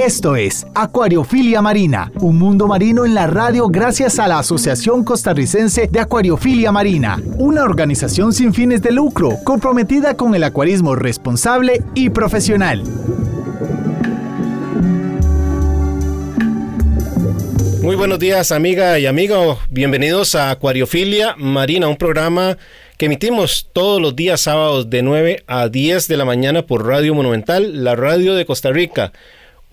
Esto es Acuariofilia Marina, un mundo marino en la radio gracias a la Asociación Costarricense de Acuariofilia Marina, una organización sin fines de lucro comprometida con el acuarismo responsable y profesional. Muy buenos días amiga y amigo, bienvenidos a Acuariofilia Marina, un programa que emitimos todos los días sábados de 9 a 10 de la mañana por Radio Monumental, la radio de Costa Rica.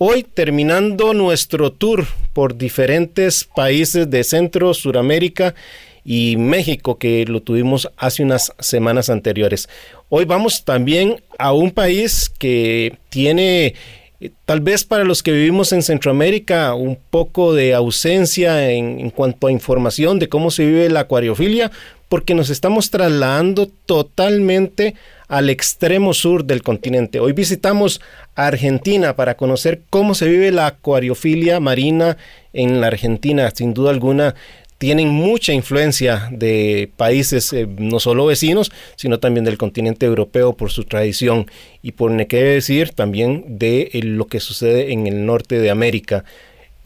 Hoy terminando nuestro tour por diferentes países de Centro, Suramérica y México que lo tuvimos hace unas semanas anteriores. Hoy vamos también a un país que tiene eh, tal vez para los que vivimos en Centroamérica un poco de ausencia en, en, cuanto a información de cómo se vive la acuariofilia, porque nos estamos trasladando totalmente al extremo sur del continente. Hoy visitamos Argentina para conocer cómo se vive la acuariofilia marina en la Argentina. Sin duda alguna, tienen mucha influencia de países eh, no solo vecinos, sino también del continente europeo por su tradición y por qué decir también de eh, lo que sucede en el norte de América.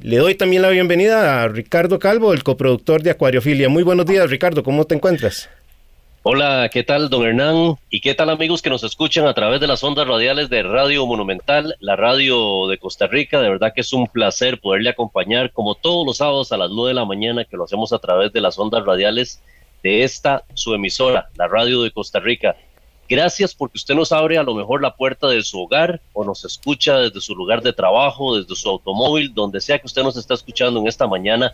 Le doy también la bienvenida a Ricardo Calvo, el coproductor de Acuariofilia. Muy buenos días, Ricardo, ¿cómo te encuentras? Hola, ¿qué tal, don Hernán? ¿Y qué tal, amigos que nos escuchan a través de las ondas radiales de Radio Monumental, la radio de Costa Rica? De verdad que es un placer poderle acompañar, como todos los sábados a las 9 de la mañana, que lo hacemos a través de las ondas radiales de esta, su emisora, la radio de Costa Rica. Gracias porque usted nos abre a lo mejor la puerta de su hogar o nos escucha desde su lugar de trabajo, desde su automóvil, donde sea que usted nos está escuchando en esta mañana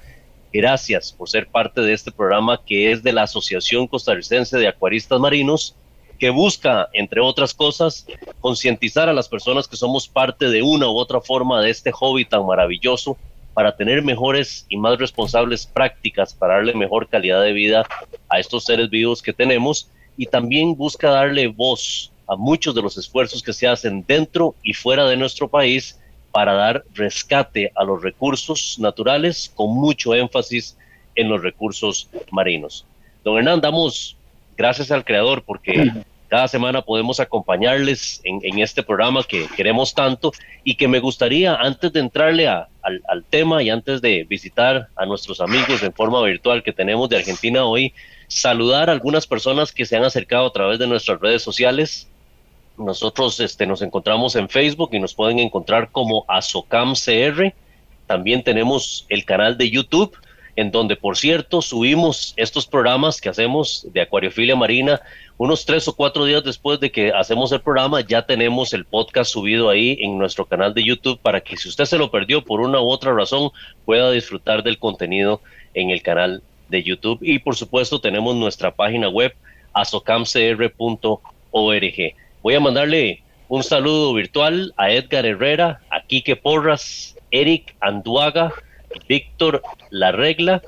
Gracias por ser parte de este programa que es de la Asociación Costarricense de Acuaristas Marinos, que busca, entre otras cosas, concientizar a las personas que somos parte de una u otra forma de este hobby tan maravilloso para tener mejores y más responsables prácticas, para darle mejor calidad de vida a estos seres vivos que tenemos y también busca darle voz a muchos de los esfuerzos que se hacen dentro y fuera de nuestro país para dar rescate a los recursos naturales con mucho énfasis en los recursos marinos. Don Hernán, damos gracias al Creador porque cada semana podemos acompañarles en, este programa que queremos tanto y que me gustaría, antes de entrarle al, al tema y antes de visitar a nuestros amigos en forma virtual que tenemos de Argentina hoy, saludar a algunas personas que se han acercado a través de nuestras redes sociales nosotros este, nos encontramos en Facebook y nos pueden encontrar como ASOCAMCR. También tenemos el canal de YouTube, en donde, por cierto, subimos estos programas que hacemos de acuariofilia marina. Unos tres o cuatro días después de que hacemos el programa, ya tenemos el podcast subido ahí en nuestro canal de YouTube para que si usted se lo perdió por una u otra razón, pueda disfrutar del contenido en el canal de YouTube. Y por supuesto, tenemos nuestra página web asocamcr.org. Voy a mandarle un saludo virtual a Edgar Herrera, a Quique Porras, Eric Anduaga, Víctor La Regla,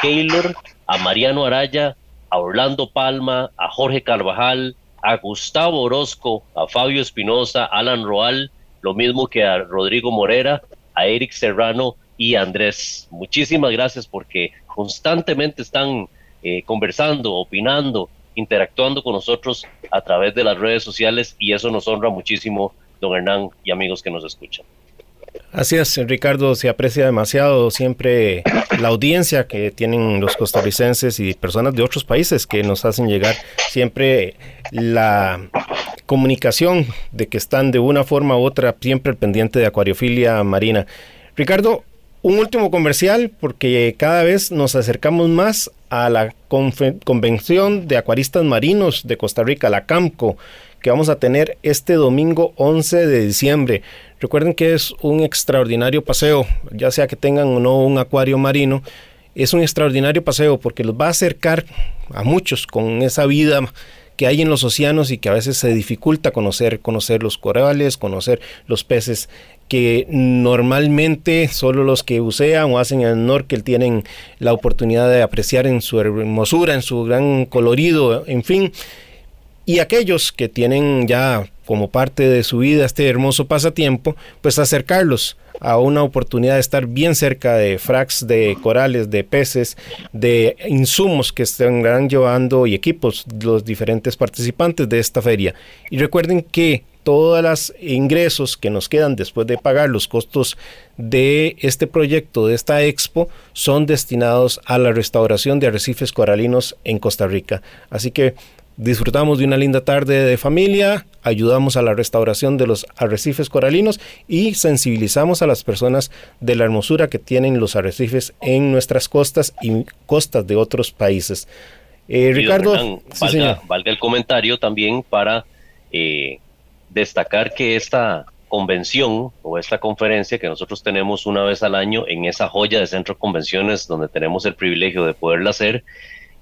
Keylor, a Mariano Araya, a Orlando Palma, a Jorge Carvajal, a Gustavo Orozco, a Fabio Espinosa, Alan Roal, lo mismo que a Rodrigo Morera, a Eric Serrano y a Andrés. Muchísimas gracias porque constantemente están eh, conversando, opinando, interactuando con nosotros a través de las redes sociales y eso nos honra muchísimo, don Hernán y amigos que nos escuchan. Así es, Ricardo, se aprecia demasiado siempre la audiencia que tienen los costarricenses y personas de otros países que nos hacen llegar siempre la comunicación de que están de una forma u otra siempre pendiente de acuariofilia marina. Ricardo, un último comercial porque cada vez nos acercamos más a la Convención de Acuaristas Marinos de Costa Rica, la CAMCO, que vamos a tener este domingo 11 de diciembre. Recuerden que es un extraordinario paseo, ya sea que tengan o no un acuario marino, es un extraordinario paseo porque los va a acercar a muchos con esa vida que hay en los océanos y que a veces se dificulta conocer, conocer los corales, conocer los peces que normalmente solo los que bucean o hacen el norte tienen la oportunidad de apreciar en su hermosura, en su gran colorido, en fin. Y aquellos que tienen ya como parte de su vida este hermoso pasatiempo, pues acercarlos a una oportunidad de estar bien cerca de fracs, de corales, de peces, de insumos que estarán llevando y equipos los diferentes participantes de esta feria. Y recuerden que todos los ingresos que nos quedan después de pagar los costos de este proyecto, de esta expo, son destinados a la restauración de arrecifes coralinos en Costa Rica. Así que disfrutamos de una linda tarde de familia, ayudamos a la restauración de los arrecifes coralinos y sensibilizamos a las personas de la hermosura que tienen los arrecifes en nuestras costas y costas de otros países. Eh, Ricardo, valga, el comentario también para eh, destacar que esta convención o esta conferencia que nosotros tenemos una vez al año en esa joya de centro de convenciones donde tenemos el privilegio de poderla hacer,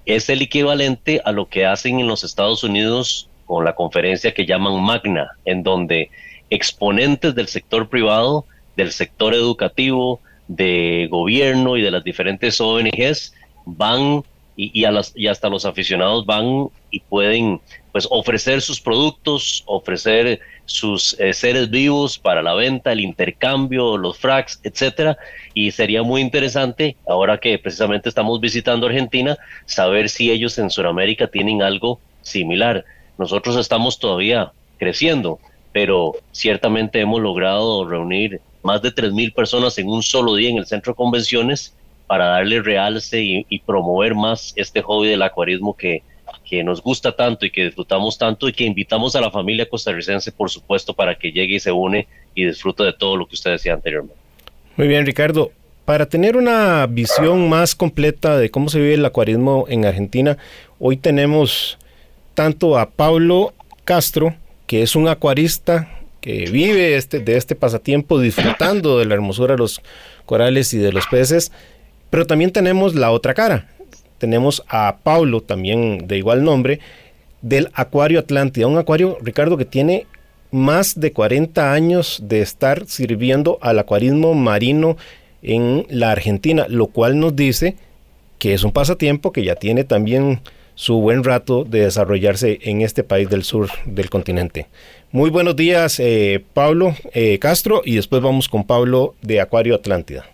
es el equivalente a lo que hacen en los Estados Unidos con la conferencia que llaman Magna, en donde exponentes del sector privado, del sector educativo, de gobierno y de las diferentes ONGs van y, a las, y hasta los aficionados van y pueden pues ofrecer sus productos, ofrecer sus eh, seres vivos para la venta, el intercambio, los fracs, etcétera. Y sería muy interesante, ahora que precisamente estamos visitando Argentina, saber si ellos en Sudamérica tienen algo similar. Nosotros estamos todavía creciendo, pero ciertamente hemos logrado reunir más de 3.000 personas en un solo día en el centro convenciones para darle realce y promover más este hobby del acuarismo que, que nos gusta tanto y que disfrutamos tanto y que invitamos a la familia costarricense, por supuesto, para que llegue y se une y disfrute de todo lo que usted decía anteriormente. Muy bien, Ricardo. Para tener una visión más completa de cómo se vive el acuarismo en Argentina, hoy tenemos tanto a Pablo Castro, que es un acuarista que vive este, de este pasatiempo disfrutando de la hermosura de los corales y de los peces, pero también tenemos la otra cara, tenemos a Pablo, también de igual nombre, del Acuario Atlántida, un acuario, Ricardo, que tiene más de 40 años de estar sirviendo al acuarismo marino en la Argentina, lo cual nos dice que es un pasatiempo que ya tiene también su buen rato de desarrollarse en este país del sur del continente. Muy buenos días, eh, Pablo eh, Castro, y después vamos con Pablo de Acuario Atlántida.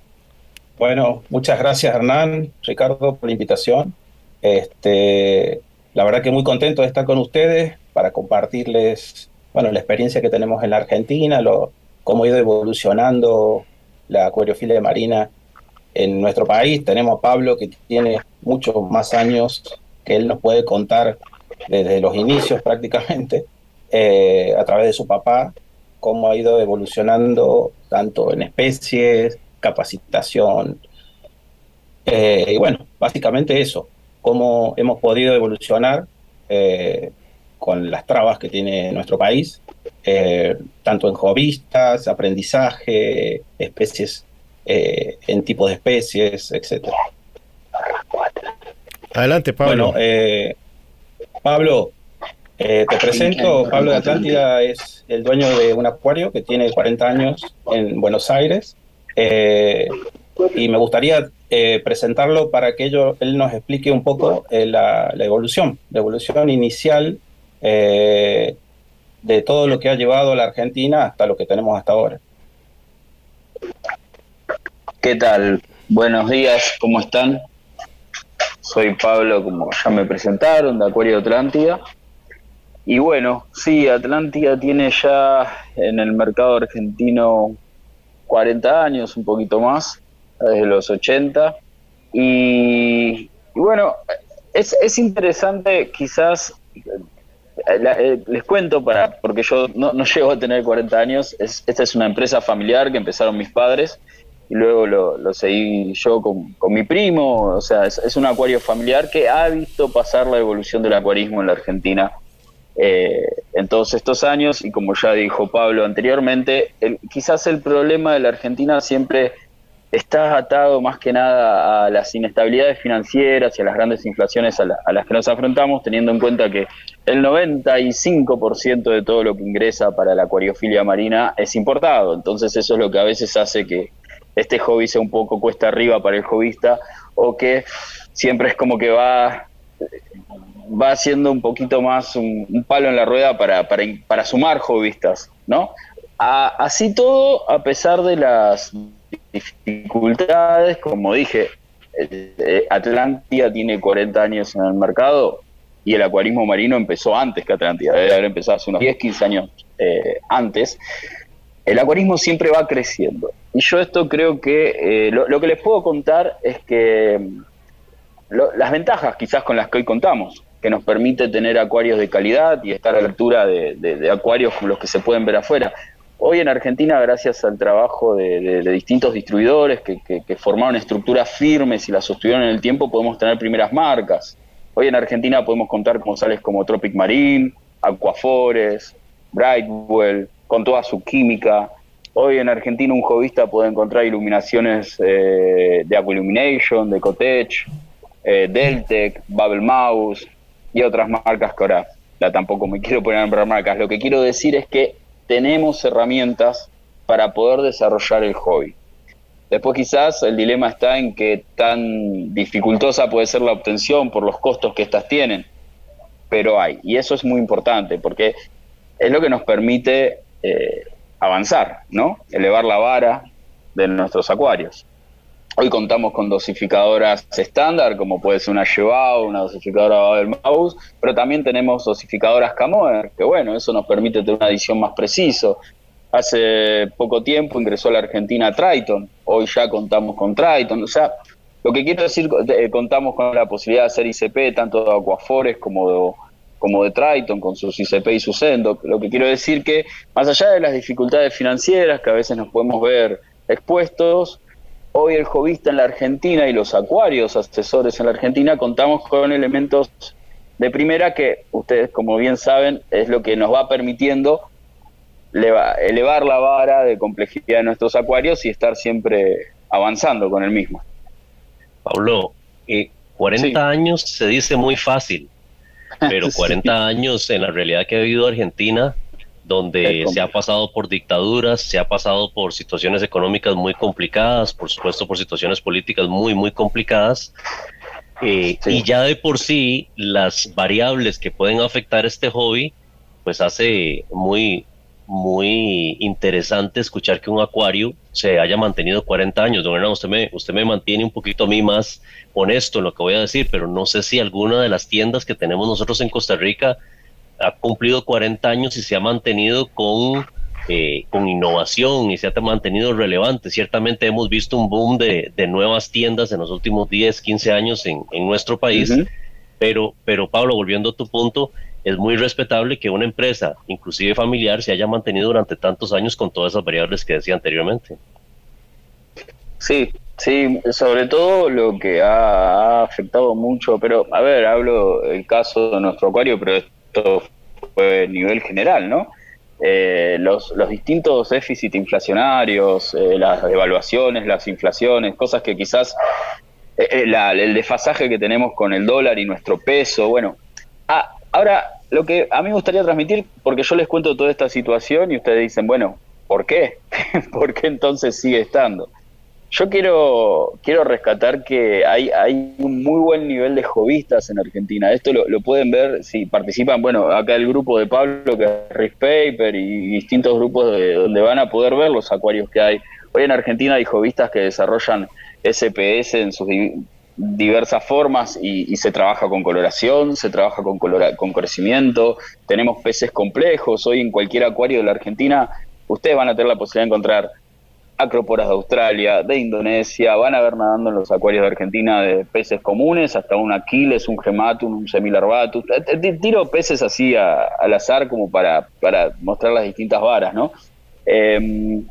Bueno, muchas gracias Hernán, Ricardo, por la invitación. Este, la verdad que muy contento de estar con ustedes para compartirles bueno, la experiencia que tenemos en la Argentina, lo, cómo ha ido evolucionando la acuariofilia marina en nuestro país. Tenemos a Pablo que tiene muchos más años que él nos puede contar desde los inicios prácticamente, eh, a través de su papá, cómo ha ido evolucionando tanto en especies, capacitación. Eh, y bueno, básicamente eso, cómo hemos podido evolucionar eh, con las trabas que tiene nuestro país, eh, tanto en jovistas, aprendizaje, especies, en tipos de especies, etc. Adelante, Pablo. Bueno, Pablo, te presento, Pablo de Atlántida es el dueño de un acuario que tiene 40 años en Buenos Aires eh, y me gustaría eh, presentarlo para que él nos explique un poco eh, la, evolución, la evolución inicial de todo lo que ha llevado a la Argentina hasta lo que tenemos hasta ahora. ¿Qué tal? Buenos días, ¿cómo están? Soy Pablo, como ya me presentaron, de Acuario Atlántida. Y bueno, sí, Atlántida tiene ya en el mercado argentino 40 años, un poquito más, desde los 80. Y, bueno, es, es, interesante quizás, eh, eh, les cuento, para porque yo no, no, llego a tener 40 años, esta es una empresa familiar que empezaron mis padres y luego lo, lo seguí yo con, con, mi primo, o sea, es, es un acuario familiar que ha visto pasar la evolución del acuarismo en la Argentina eh, en todos estos años y como ya dijo Pablo anteriormente, quizás el problema de la Argentina siempre está atado más que nada a las inestabilidades financieras y a las grandes inflaciones a, las que nos afrontamos, teniendo en cuenta que el 95% de todo lo que ingresa para la acuariofilia marina es importado. Entonces eso es lo que a veces hace que este hobby sea un poco cuesta arriba para el hobbyista o que siempre es como que va va siendo un poquito más un, palo en la rueda para, para, sumar hobbyistas, ¿no? así todo, a pesar de las dificultades, como dije, eh, eh, Atlántida tiene 40 años en el mercado y el acuarismo marino empezó antes que Atlántida, debe haber empezado hace unos 10, 15 años eh, antes. El acuarismo siempre va creciendo. Y yo esto creo que lo, que les puedo contar es que mm, las ventajas quizás con las que hoy contamos, que nos permite tener acuarios de calidad y estar a la altura de acuarios como los que se pueden ver afuera. Hoy en Argentina, gracias al trabajo de, distintos distribuidores que, formaron estructuras firmes y las sostuvieron en el tiempo, podemos tener primeras marcas. Hoy en Argentina podemos contar con sales como Tropic Marine, Aquafores, Brightwell, con toda su química. Hoy en Argentina un jovista puede encontrar iluminaciones eh, de Aquillumination, de Cotech, eh, Deltec, Bubble Mouse y otras marcas que ahora la tampoco me quiero poner a nombrar marcas. Lo que quiero decir es que tenemos herramientas para poder desarrollar el hobby. Después quizás el dilema está en que tan dificultosa puede ser la obtención por los costos que éstas tienen, pero hay, y eso es muy importante porque es lo que nos permite eh, avanzar, ¿no? Elevar la vara de nuestros acuarios. Hoy contamos con dosificadoras estándar, como puede ser una Chevao, una dosificadora del Mouse, pero también tenemos dosificadoras Camoer, que bueno, eso nos permite tener una adición más preciso. Hace poco tiempo ingresó la Argentina Triton, hoy ya contamos con Triton, o sea, lo que quiero decir, eh, contamos con la posibilidad de hacer ICP tanto de Aquafores como de, como de Triton, con sus ICP y su Sendo. Lo que quiero decir que, más allá de las dificultades financieras que a veces nos podemos ver expuestos, Hoy el jovista en la Argentina y los acuarios asesores en la Argentina contamos con elementos de primera que ustedes, como bien saben, es lo que nos va permitiendo elevar la vara de complejidad de nuestros acuarios y estar siempre avanzando con el mismo. Pablo, 40 eh, años se dice muy fácil, pero 40 años en la realidad que ha vivido Argentina donde se ha pasado por dictaduras, se ha pasado por situaciones económicas muy complicadas, por supuesto por situaciones políticas muy, muy complicadas. Eh, y ya de por sí las variables que pueden afectar este hobby, pues hace muy, muy interesante escuchar que un acuario se haya mantenido 40 años. Don Hernán, usted me, usted me mantiene un poquito a mí más honesto en lo que voy a decir, pero no sé si alguna de las tiendas que tenemos nosotros en Costa Rica ha cumplido 40 años y se ha mantenido con, eh, con innovación y se ha mantenido relevante. Ciertamente hemos visto un boom de, nuevas tiendas en los últimos 10, 15 años en, nuestro país, pero, pero Pablo, volviendo a tu punto, es muy respetable que una empresa, inclusive familiar, se haya mantenido durante tantos años con todas esas variables que decía anteriormente. Sí, sí, sobre todo lo que ha, ha afectado mucho, pero a ver, hablo el caso de nuestro acuario, pero fue a nivel general, ¿no? Eh, los, distintos déficits inflacionarios, eh, las devaluaciones, las inflaciones, cosas que quizás eh, el desfasaje que tenemos con el dólar y nuestro peso, bueno. Ah, ahora, lo que a mí me gustaría transmitir, porque yo les cuento toda esta situación y ustedes dicen, bueno, ¿por qué? ¿Por qué entonces sigue estando? Yo quiero, quiero rescatar que hay, hay un muy buen nivel de jovistas en Argentina. Esto lo, pueden ver si participan, bueno, acá el grupo de Pablo, que es Risk Paper, y distintos grupos de, donde van a poder ver los acuarios que hay. Hoy en Argentina hay jovistas que desarrollan SPS en sus diversas formas y, se trabaja con coloración, se trabaja con, con crecimiento, tenemos peces complejos. Hoy en cualquier acuario de la Argentina ustedes van a tener la posibilidad de encontrar acróporas de Australia, de Indonesia, van a ver nadando en los acuarios de Argentina de peces comunes, hasta un aquiles, un gematum, un semilarbatus. Eh, eh, tiro peces así al azar como para, para mostrar las distintas varas, ¿no? Em,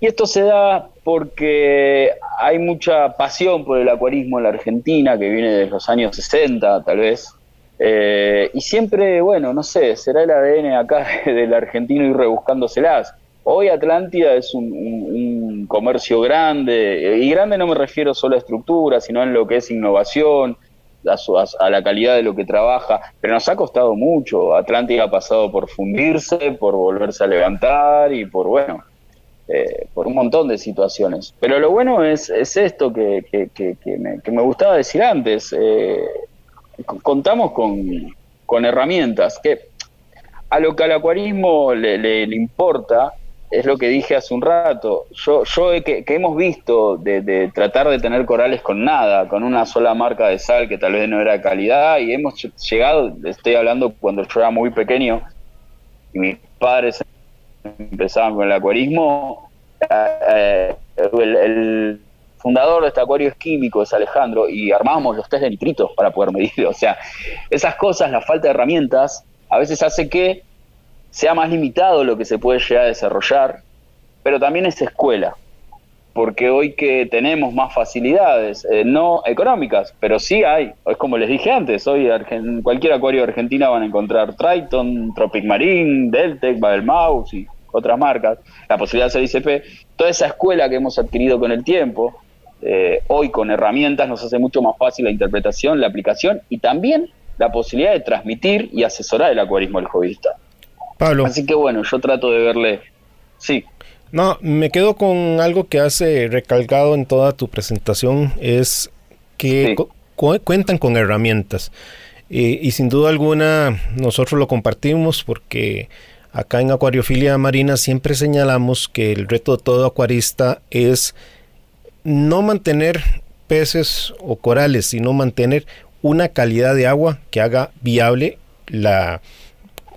y esto se da porque hay mucha pasión por el acuarismo en la Argentina, que viene de los años 60, tal vez. Eh, y siempre, bueno, no sé, será el ADN acá del argentino ir rebuscándoselas Hoy Atlántida es un, comercio grande, y grande no me refiero solo a estructura, sino en lo que es innovación, a, la calidad de lo que trabaja, pero nos ha costado mucho. Atlántida ha pasado por fundirse, por volverse a levantar y por, bueno, eh, por un montón de situaciones. Pero lo bueno es, esto que, me, gustaba decir antes. Eh, contamos con, con herramientas, que a lo que al acuarismo le, le, importa es lo que dije hace un rato. Yo, yo que, hemos visto de, tratar de tener corales con nada, con una sola marca de sal que tal vez no era calidad, y hemos llegado, estoy hablando cuando yo era muy pequeño y mis padres empezaban con el acuarismo, eh, el, el, fundador de este acuario es químico, es Alejandro, y armábamos los test de nitritos para poder medir. O sea, esas cosas, la falta de herramientas, a veces hace que sea más limitado lo que se puede llegar a desarrollar, pero también es escuela, porque hoy que tenemos más facilidades, eh, no económicas, pero sí hay, es como les dije antes, hoy cualquier acuario de Argentina van a encontrar Triton, Tropic Marine, Deltec, Babel Mouse y otras marcas, la posibilidad de hacer ICP, toda esa escuela que hemos adquirido con el tiempo, eh, hoy con herramientas nos hace mucho más fácil la interpretación, la aplicación y también la posibilidad de transmitir y asesorar el acuarismo al jovista. Pablo. Así que bueno, yo trato de verle, sí. No, me quedo con algo que has recalcado en toda tu presentación, es que sí. cu cuentan con herramientas. Eh, y sin duda alguna nosotros lo compartimos porque acá en Acuariofilia Marina siempre señalamos que el reto de todo acuarista es no mantener peces o corales, sino mantener una calidad de agua que haga viable la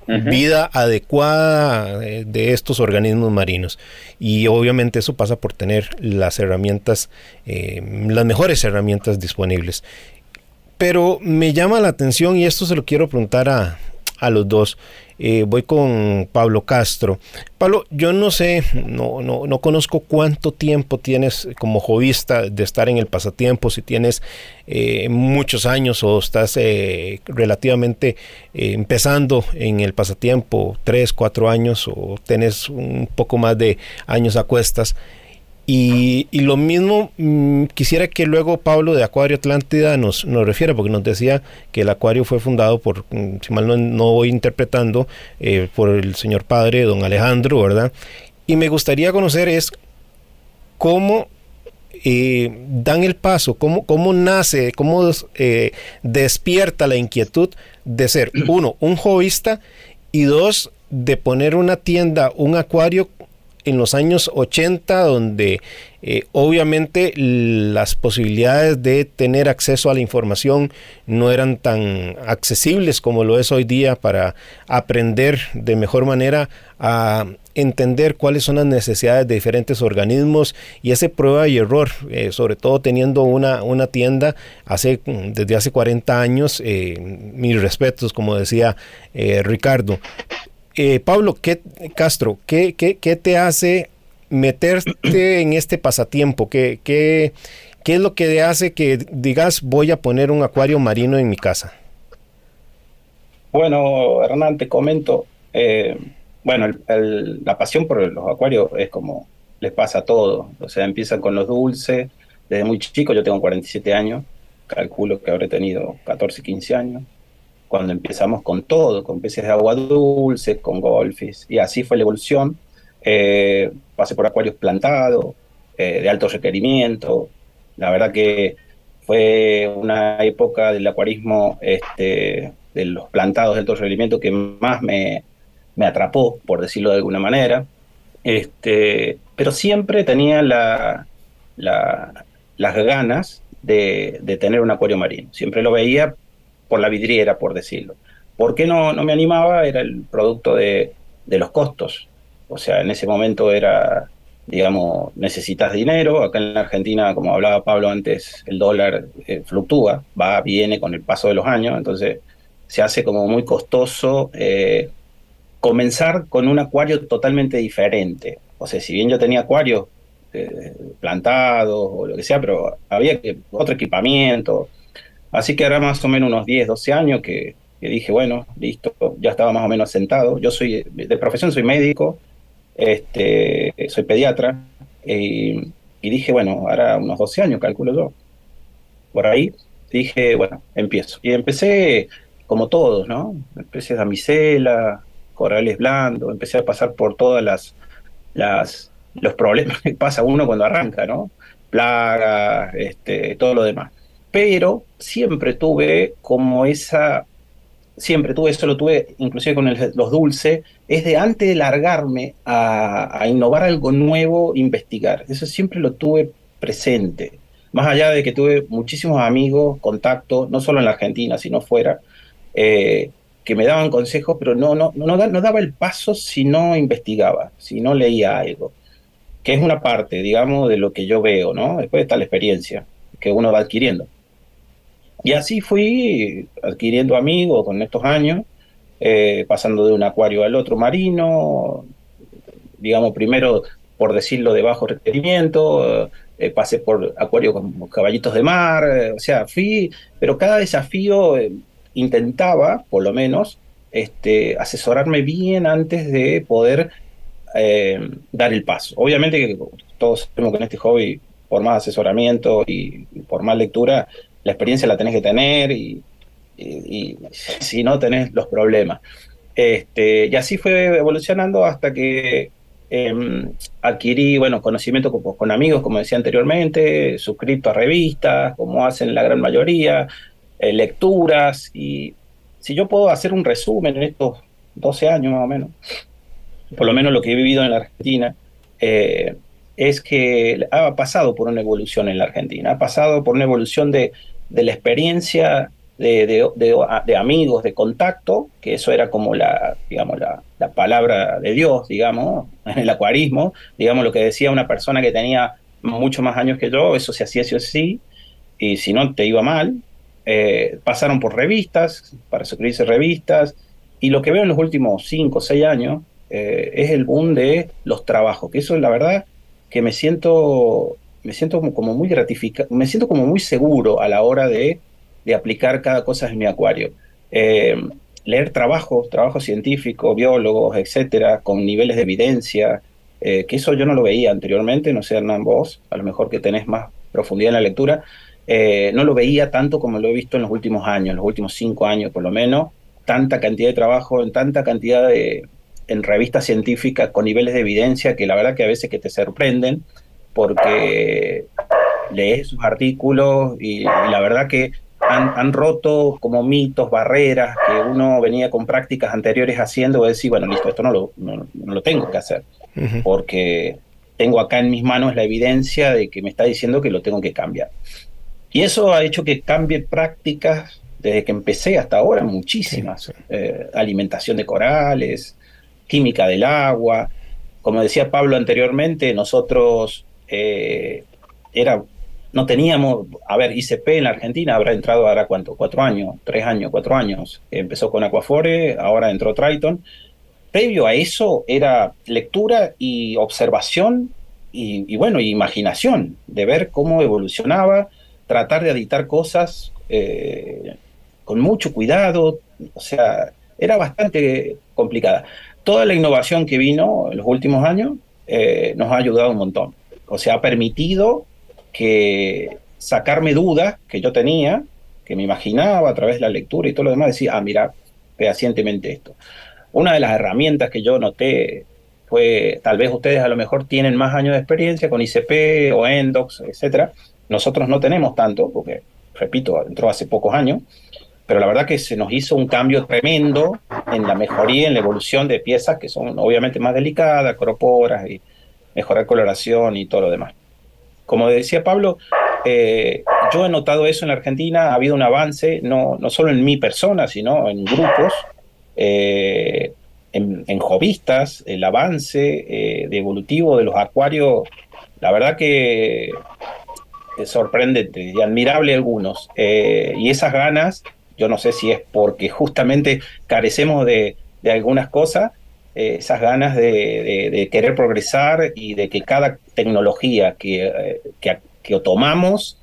vida adecuada de, de, estos organismos marinos. Y obviamente eso pasa por tener las herramientas, eh, las mejores herramientas disponibles. Pero me llama la atención y esto se lo quiero preguntar a, a los dos. Eh, voy con Pablo Castro. Pablo, yo no sé, no, no, no conozco cuánto tiempo tienes como jovista de estar en el pasatiempo, si tienes eh, muchos años o estás eh, relativamente eh, empezando en el pasatiempo, tres, cuatro años o tienes un poco más de años a cuestas. Y, lo mismo mmm, quisiera que luego Pablo de Acuario Atlántida nos, nos refiera, porque nos decía que el acuario fue fundado por, mmm, si mal no, no voy interpretando, eh, por el señor padre, don Alejandro, ¿verdad? Y me gustaría conocer es cómo eh, dan el paso, cómo, cómo nace, cómo eh, despierta la inquietud de ser, uno, un jovista y dos, de poner una tienda, un acuario en los años 80, donde eh, obviamente las posibilidades de tener acceso a la información no eran tan accesibles como lo es hoy día para aprender de mejor manera a entender cuáles son las necesidades de diferentes organismos y ese prueba y error, eh, sobre todo teniendo una, una tienda hace, desde hace 40 años, eh, mis respetos, como decía Ricardo. Eh, Pablo ¿qué, Castro, ¿qué, qué, ¿qué, te hace meterte en este pasatiempo? ¿Qué, qué, ¿Qué es lo que te hace que digas voy a poner un acuario marino en mi casa? Bueno, Hernán, te comento. Eh, bueno, la pasión por los acuarios es como les pasa a todos. O sea, empiezan con los dulces. Desde muy chico, yo tengo 47 años. Calculo que habré tenido 14, 15 años cuando empezamos con todo, con peces de agua dulce, con golfis, y así fue la evolución. Eh, pasé por acuarios plantados, eh, de alto requerimiento. La verdad que fue una época del acuarismo, este, de los plantados de alto requerimiento que más me, me atrapó, por decirlo de alguna manera. Este, pero siempre tenía la, la, las ganas de tener un acuario marino. Siempre lo veía por la vidriera, por decirlo. ¿Por qué no, no me animaba? Era el producto de, de, los costos. O sea, en ese momento era, digamos, necesitas dinero. Acá en la Argentina, como hablaba Pablo antes, el dólar eh, fluctúa, va, viene con el paso de los años. Entonces, se hace como muy costoso eh, comenzar con un acuario totalmente diferente. O sea, si bien yo tenía acuarios eh, plantados o lo que sea, pero había que, otro equipamiento, Así que era más o menos unos 10, 12 años que, dije, bueno, listo, ya estaba más o menos sentado. Yo soy, de profesión soy médico, este, soy pediatra, y, dije, bueno, ahora unos 12 años, calculo yo. Por ahí dije, bueno, empiezo. Y empecé como todos, ¿no? Empecé damisela, corales blandos, empecé a pasar por todas las, las los problemas que pasa uno cuando arranca, ¿no? Plagas, este, todo lo demás pero siempre tuve como esa siempre tuve, eso lo tuve inclusive con los dulces, es de antes de largarme a, innovar algo nuevo, investigar. Eso siempre lo tuve presente. Más allá de que tuve muchísimos amigos, contactos, no solo en la Argentina, sino fuera, eh, que me daban consejos, pero no, no, no, no daba el paso si no investigaba, si no leía algo, que es una parte, digamos, de lo que yo veo, ¿no? Después está la experiencia que uno va adquiriendo. Y así fui adquiriendo amigos con estos años, eh, pasando de un acuario al otro marino, digamos, primero, por decirlo, de bajo requerimiento, eh, pasé por acuario con caballitos de mar, eh, o sea, fui, pero cada desafío intentaba, por lo menos, este, asesorarme bien antes de poder dar el paso. Obviamente que todos sabemos que en este hobby, por más asesoramiento y por más lectura, la experiencia la tenés que tener y, si no tenés los problemas. Este, y así fue evolucionando hasta que em, adquirí bueno, conocimiento con, amigos, como decía anteriormente, suscrito a revistas, como hacen la gran mayoría, eh, lecturas. Y si yo puedo hacer un resumen en estos 12 años más o menos, por lo menos lo que he vivido en la Argentina, eh, es que ha pasado por una evolución en la Argentina, ha pasado por una evolución de, de la experiencia de, de, amigos, de contacto, que eso era como la, digamos, la, palabra de Dios, digamos, en el acuarismo, digamos lo que decía una persona que tenía mucho más años que yo, eso se hacía sí o sí, y si no te iba mal. Eh, pasaron por revistas, para suscribirse revistas, y lo que veo en los últimos cinco o seis años eh, es el boom de los trabajos, que eso es la verdad que me siento me siento como, muy gratificado, me siento como muy seguro a la hora de, aplicar cada cosa en mi acuario. Eh, leer trabajos, trabajos científicos, biólogos, etcétera, con niveles de evidencia, eh, que eso yo no lo veía anteriormente, no sé, Hernán, vos, a lo mejor que tenés más profundidad en la lectura, eh, no lo veía tanto como lo he visto en los últimos años, los últimos cinco años por lo menos, tanta cantidad de trabajo, en tanta cantidad de en revistas científicas con niveles de evidencia que la verdad que a veces que te sorprenden porque lees sus artículos y, la verdad que han, roto como mitos, barreras que uno venía con prácticas anteriores haciendo y decir, bueno, listo, esto no lo, no, lo tengo que hacer, porque tengo acá en mis manos la evidencia de que me está diciendo que lo tengo que cambiar. Y eso ha hecho que cambie prácticas desde que empecé hasta ahora, muchísimas. Eh, alimentación de corales, química del agua. Como decía Pablo anteriormente, nosotros eh, era, no teníamos, a ver, ICP en la Argentina habrá entrado ahora cuánto, cuatro años, tres años, cuatro años. Empezó con Aquafore, ahora entró Triton. Previo a eso era lectura y observación y, bueno, imaginación de ver cómo evolucionaba, tratar de editar cosas eh, con mucho cuidado, o sea, era bastante complicada. Toda la innovación que vino en los últimos años eh, nos ha ayudado un montón o sea, ha permitido que sacarme dudas que yo tenía, que me imaginaba a través de la lectura y todo lo demás, decía, ah, mira, fehacientemente esto. Una de las herramientas que yo noté fue, tal vez ustedes a lo mejor tienen más años de experiencia con ICP o Endox, etcétera. Nosotros no tenemos tanto, porque, repito, entró hace pocos años, pero la verdad que se nos hizo un cambio tremendo en la mejoría, en la evolución de piezas que son obviamente más delicadas, croporas y mejorar coloración y todo lo demás. Como decía Pablo, eh, yo he notado eso en la Argentina, ha habido un avance, no, no solo en mi persona, sino en grupos, eh, en, en jovistas, el avance eh, de evolutivo de los acuarios, la verdad que es sorprendente y admirable algunos. y esas ganas, yo no sé si es porque justamente carecemos de, de algunas cosas, eh, esas ganas de, querer progresar y de que cada tecnología que, eh, que, tomamos,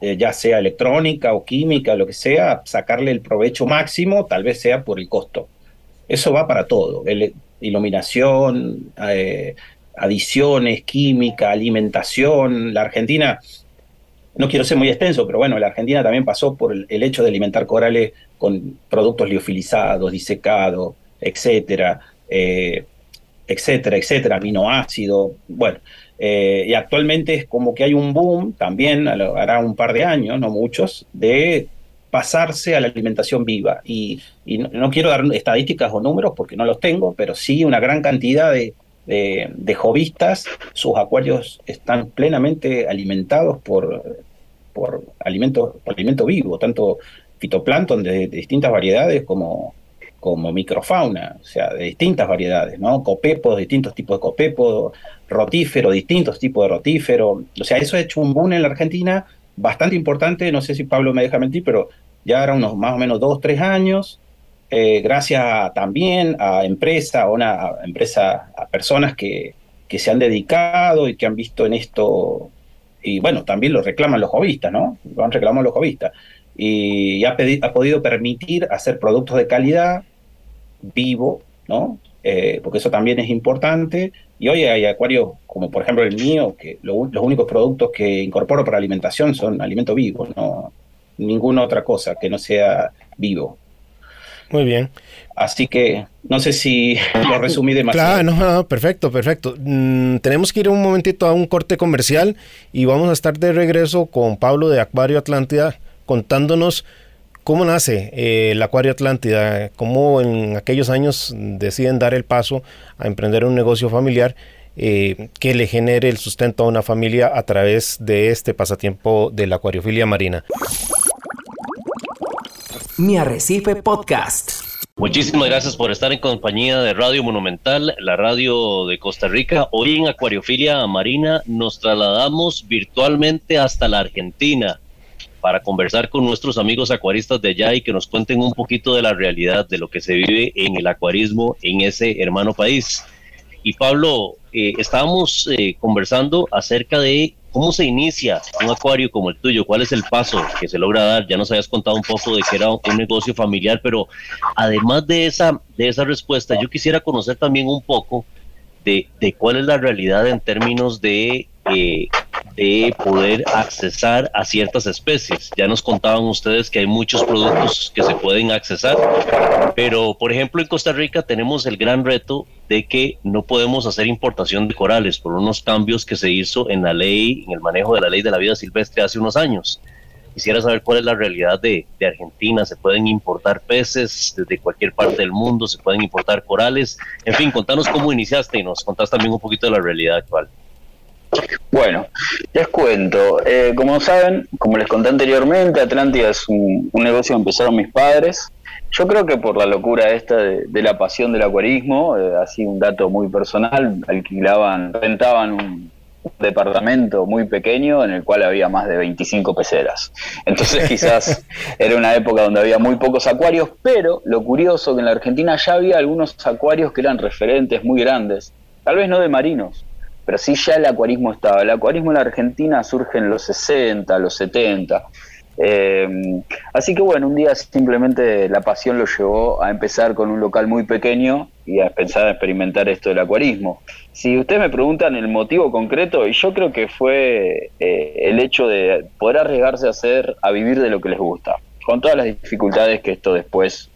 eh, ya sea electrónica o química, lo que sea, sacarle el provecho máximo, tal vez sea por el costo. Eso va para todo, iluminación, adiciones, química, alimentación. La Argentina, no quiero ser muy extenso, pero bueno, la Argentina también pasó por el, hecho de alimentar corales con productos liofilizados, disecados, etcétera. Eh, etcétera, etcétera, aminoácido, bueno, eh, y actualmente es como que hay un boom también, hará un par de años, no muchos, de pasarse a la alimentación viva. Y, no, quiero dar estadísticas o números porque no los tengo, pero sí una gran cantidad de, de, jovistas, sus acuarios están plenamente alimentados por, por alimento, alimento vivo, tanto fitoplancton de, distintas variedades como, como microfauna, o sea, de distintas variedades, ¿no? Copepos, distintos tipos de copepos, rotífero, distintos tipos de rotífero. O sea, eso ha hecho un boom en la Argentina bastante importante, no sé si Pablo me deja mentir, pero ya eran unos más o menos dos, tres años, eh, gracias también a empresas, a una empresa, a personas que, que se han dedicado y que han visto en esto, y bueno, también lo reclaman los jovistas, ¿no? Lo han reclamado los jovistas. Y ha, ha podido permitir hacer productos de calidad vivo, ¿no? Eh, porque eso también es importante. Y hoy hay acuarios, como por ejemplo el mío, que los únicos productos que incorporo para alimentación son alimento vivo, no ninguna otra cosa que no sea vivo. Muy bien. Así que no sé si lo resumí demasiado. Claro, no, perfecto, perfecto. Mm, tenemos que ir un momentito a un corte comercial y vamos a estar de regreso con Pablo de Acuario Atlántida contándonos cómo nace eh, el Acuario Atlántida, cómo en aquellos años deciden dar el paso a emprender un negocio familiar eh, que le genere el sustento a una familia a través de este pasatiempo de la acuariofilia marina. Mi Arrecife Podcast. Muchísimas gracias por estar en compañía de Radio Monumental, la radio de Costa Rica. Hoy en Acuariofilia Marina nos trasladamos virtualmente hasta la Argentina para conversar con nuestros amigos acuaristas de allá y que nos cuenten un poquito de la realidad de lo que se vive en el acuarismo en ese hermano país. Y Pablo, eh, estábamos eh, conversando acerca de ¿Cómo se inicia un acuario como el tuyo? ¿Cuál es el paso que se logra dar? Ya nos habías contado un poco de que era un negocio familiar, pero además de esa, de esa respuesta, yo quisiera conocer también un poco de, de cuál es la realidad en términos de eh, de poder accesar a ciertas especies. Ya nos contaban ustedes que hay muchos productos que se pueden accesar, pero por ejemplo en Costa Rica tenemos el gran reto de que no podemos hacer importación de corales por unos cambios que se hizo en la ley, en el manejo de la ley de la vida silvestre hace unos años. Quisiera saber cuál es la realidad de, Argentina. ¿Se pueden importar peces desde cualquier parte del mundo? ¿Se pueden importar corales? En fin, contanos cómo iniciaste y nos contás también un poquito de la realidad actual. Bueno, les cuento. Eh, como saben, como les conté anteriormente, Atlántida es un, negocio que empezaron mis padres. Yo creo que por la locura esta de, la pasión del acuarismo, eh, así un dato muy personal, alquilaban, rentaban un, departamento muy pequeño en el cual había más de 25 peceras. Entonces quizás era una época donde había muy pocos acuarios, pero lo curioso que en la Argentina ya había algunos acuarios que eran referentes muy grandes, tal vez no de marinos, pero sí ya el acuarismo estaba. El acuarismo en la Argentina surge en los 60, los 70. Eh, así que bueno, un día simplemente la pasión lo llevó a empezar con un local muy pequeño y a pensar a experimentar esto del acuarismo. Si ustedes me preguntan el motivo concreto, yo creo que fue eh, el hecho de poder arriesgarse a hacer, a vivir de lo que les gusta, con todas las dificultades que esto después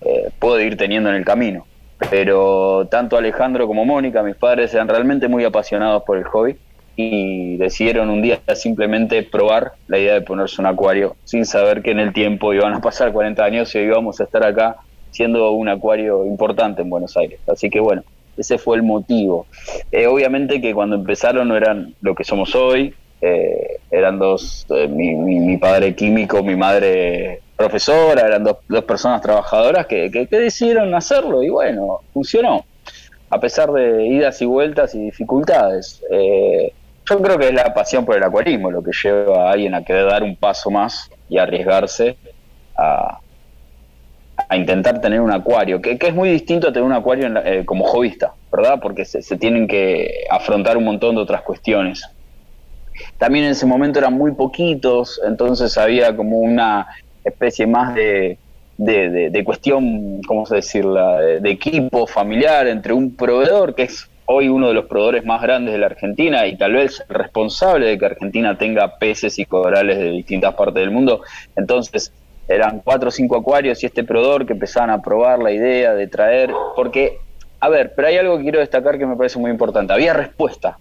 eh, puede ir teniendo en el camino pero tanto Alejandro como Mónica, mis padres, eran realmente muy apasionados por el hobby y decidieron un día simplemente probar la idea de ponerse un acuario sin saber que en el tiempo iban a pasar 40 años y íbamos a estar acá siendo un acuario importante en Buenos Aires. Así que bueno, ese fue el motivo. Eh, obviamente que cuando empezaron no eran lo que somos hoy, eh, eran dos, eh, mi, mi, padre químico, mi madre profesora, eran dos, dos personas trabajadoras que, que, decidieron hacerlo y bueno, funcionó, a pesar de idas y vueltas y dificultades. Eh, yo creo que es la pasión por el acuarismo lo que lleva a alguien a querer dar un paso más y arriesgarse a, a intentar tener un acuario, que, que, es muy distinto a tener un acuario eh, como hobbyista, ¿verdad? Porque se tienen que afrontar un montón de otras cuestiones. También en ese momento eran muy poquitos, entonces había como una especie más de, de, cuestión, ¿cómo se decirla?, de, equipo familiar entre un proveedor, que es hoy uno de los proveedores más grandes de la Argentina y tal vez responsable de que Argentina tenga peces y corales de distintas partes del mundo. Entonces, eran cuatro o cinco acuarios y este proveedor que empezaban a probar la idea de traer, porque, a ver, pero hay algo que quiero destacar que me parece muy importante, había respuesta.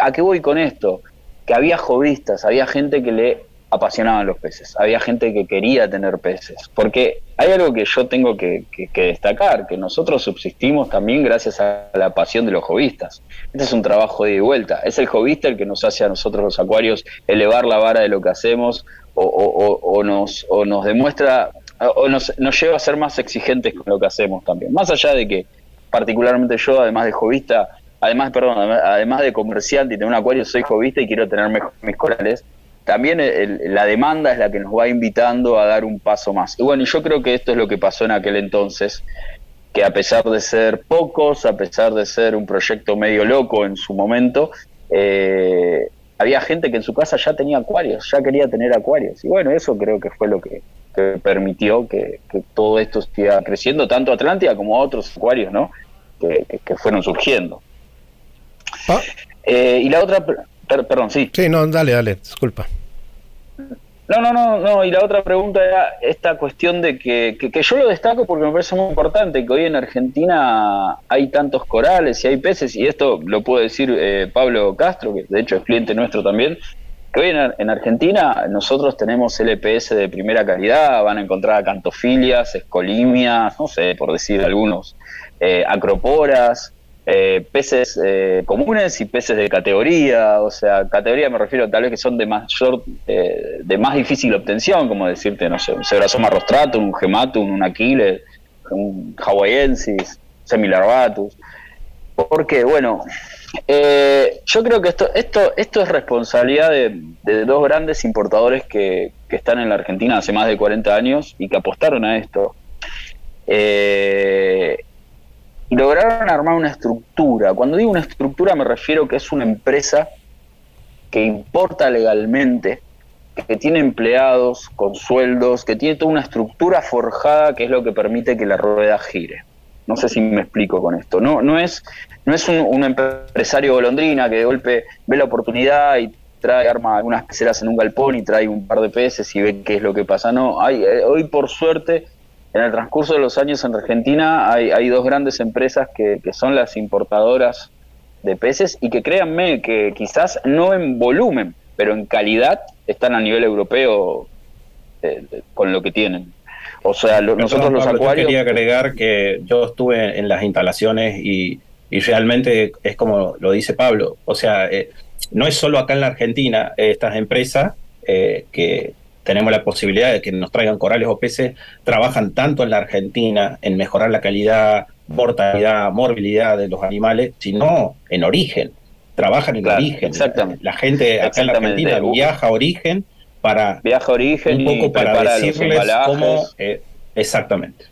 ¿A qué voy con esto? Que había jovistas, había gente que le apasionaban los peces, había gente que quería tener peces, porque hay algo que yo tengo que, destacar, que nosotros subsistimos también gracias a la pasión de los jovistas. Este es un trabajo de vuelta, es el jovista el que nos hace a nosotros los acuarios elevar la vara de lo que hacemos o, nos, o nos demuestra o nos, nos lleva a ser más exigentes con lo que hacemos también. Más allá de que particularmente yo, además de jovista, además, perdón, además de comerciante y tener un acuario, soy jovista y quiero tener mis corales, también la demanda es la que nos va invitando a dar un paso más. Y bueno, yo creo que esto es lo que pasó en aquel entonces, que a pesar de ser pocos, a pesar de ser un proyecto medio loco en su momento, eh, había gente que en su casa ya tenía acuarios, ya quería tener acuarios. Y bueno, eso creo que fue lo que, permitió que, todo esto siga creciendo, tanto Atlántida como otros acuarios, ¿no? Que, fueron surgiendo. Ah. Eh, y la otra, perdón, sí. Sí, no, dale, dale, disculpa. No, no, no, no, y la otra pregunta era esta cuestión de que, que, yo lo destaco porque me parece muy importante, que hoy en Argentina hay tantos corales y hay peces, y esto lo puede decir eh, Pablo Castro, que de hecho es cliente nuestro también, que hoy en, Argentina nosotros tenemos LPS de primera calidad, van a encontrar acantofilias, escolimias, no sé, por decir algunos, eh, acroporas, eh, peces eh, comunes y peces de categoría, o sea, categoría me refiero tal vez que son de mayor, eh, de más difícil obtención, como decirte, no sé, un Cebrasoma rostratum, un Gematum, un Aquiles, un Hawaiensis, Semilarbatus. Porque, bueno, yo creo que esto, esto, esto es responsabilidad de, dos grandes importadores que, están en la Argentina hace más de 40 años y que apostaron a esto. Eh, lograron armar una estructura. Cuando digo una estructura me refiero que es una empresa que importa legalmente, que tiene empleados con sueldos, que tiene toda una estructura forjada que es lo que permite que la rueda gire. No sé si me explico con esto. No, no es, no es un, empresario golondrina que de golpe ve la oportunidad y trae, arma algunas peceras en un galpón y trae un par de peces y ve qué es lo que pasa. No, hay, eh, hoy por suerte en el transcurso de los años en Argentina hay, dos grandes empresas que, son las importadoras de peces y que créanme que quizás no en volumen, pero en calidad están a nivel europeo eh, con lo que tienen. O sea, nosotros los acuarios... quería agregar que yo estuve en las instalaciones y, realmente es como lo dice Pablo, o sea, eh, no es solo acá en la Argentina, estas empresas eh, que tenemos la posibilidad de que nos traigan corales o peces, trabajan tanto en la Argentina en mejorar la calidad, mortalidad, morbilidad de los animales, sino en origen. Trabajan en origen. Exactamente. La gente acá en la Argentina viaja a origen para viaja a origen un poco para decirles cómo eh, exactamente.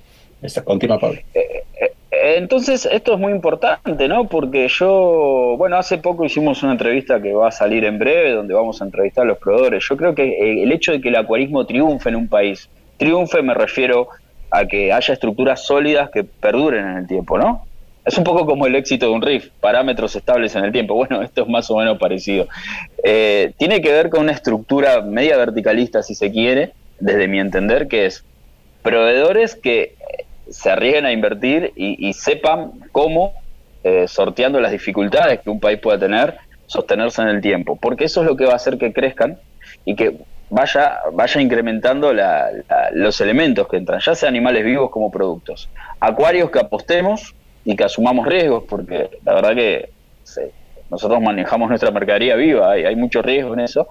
continúa Pablo. Eh, eh, entonces, esto es muy importante, ¿no? Porque yo, bueno, hace poco hicimos una entrevista que va a salir en breve, donde vamos a entrevistar a los proveedores. Yo creo que eh, el hecho de que el acuarismo triunfe en un país, triunfe me refiero a que haya estructuras sólidas que perduren en el tiempo, ¿no? Es un poco como el éxito de un RIF, parámetros estables en el tiempo. Bueno, esto es más o menos parecido. Eh, tiene que ver con una estructura media verticalista, si se quiere, desde mi entender, que es proveedores que se arriesguen a invertir y, sepan cómo, eh, sorteando las dificultades que un país pueda tener, sostenerse en el tiempo. Porque eso es lo que va a hacer que crezcan y que vaya, vaya incrementando los elementos que entran, ya sea animales vivos como productos. Acuarios que apostemos y que asumamos riesgos, porque la verdad que nosotros manejamos nuestra mercadería viva, hay, hay mucho riesgo en eso,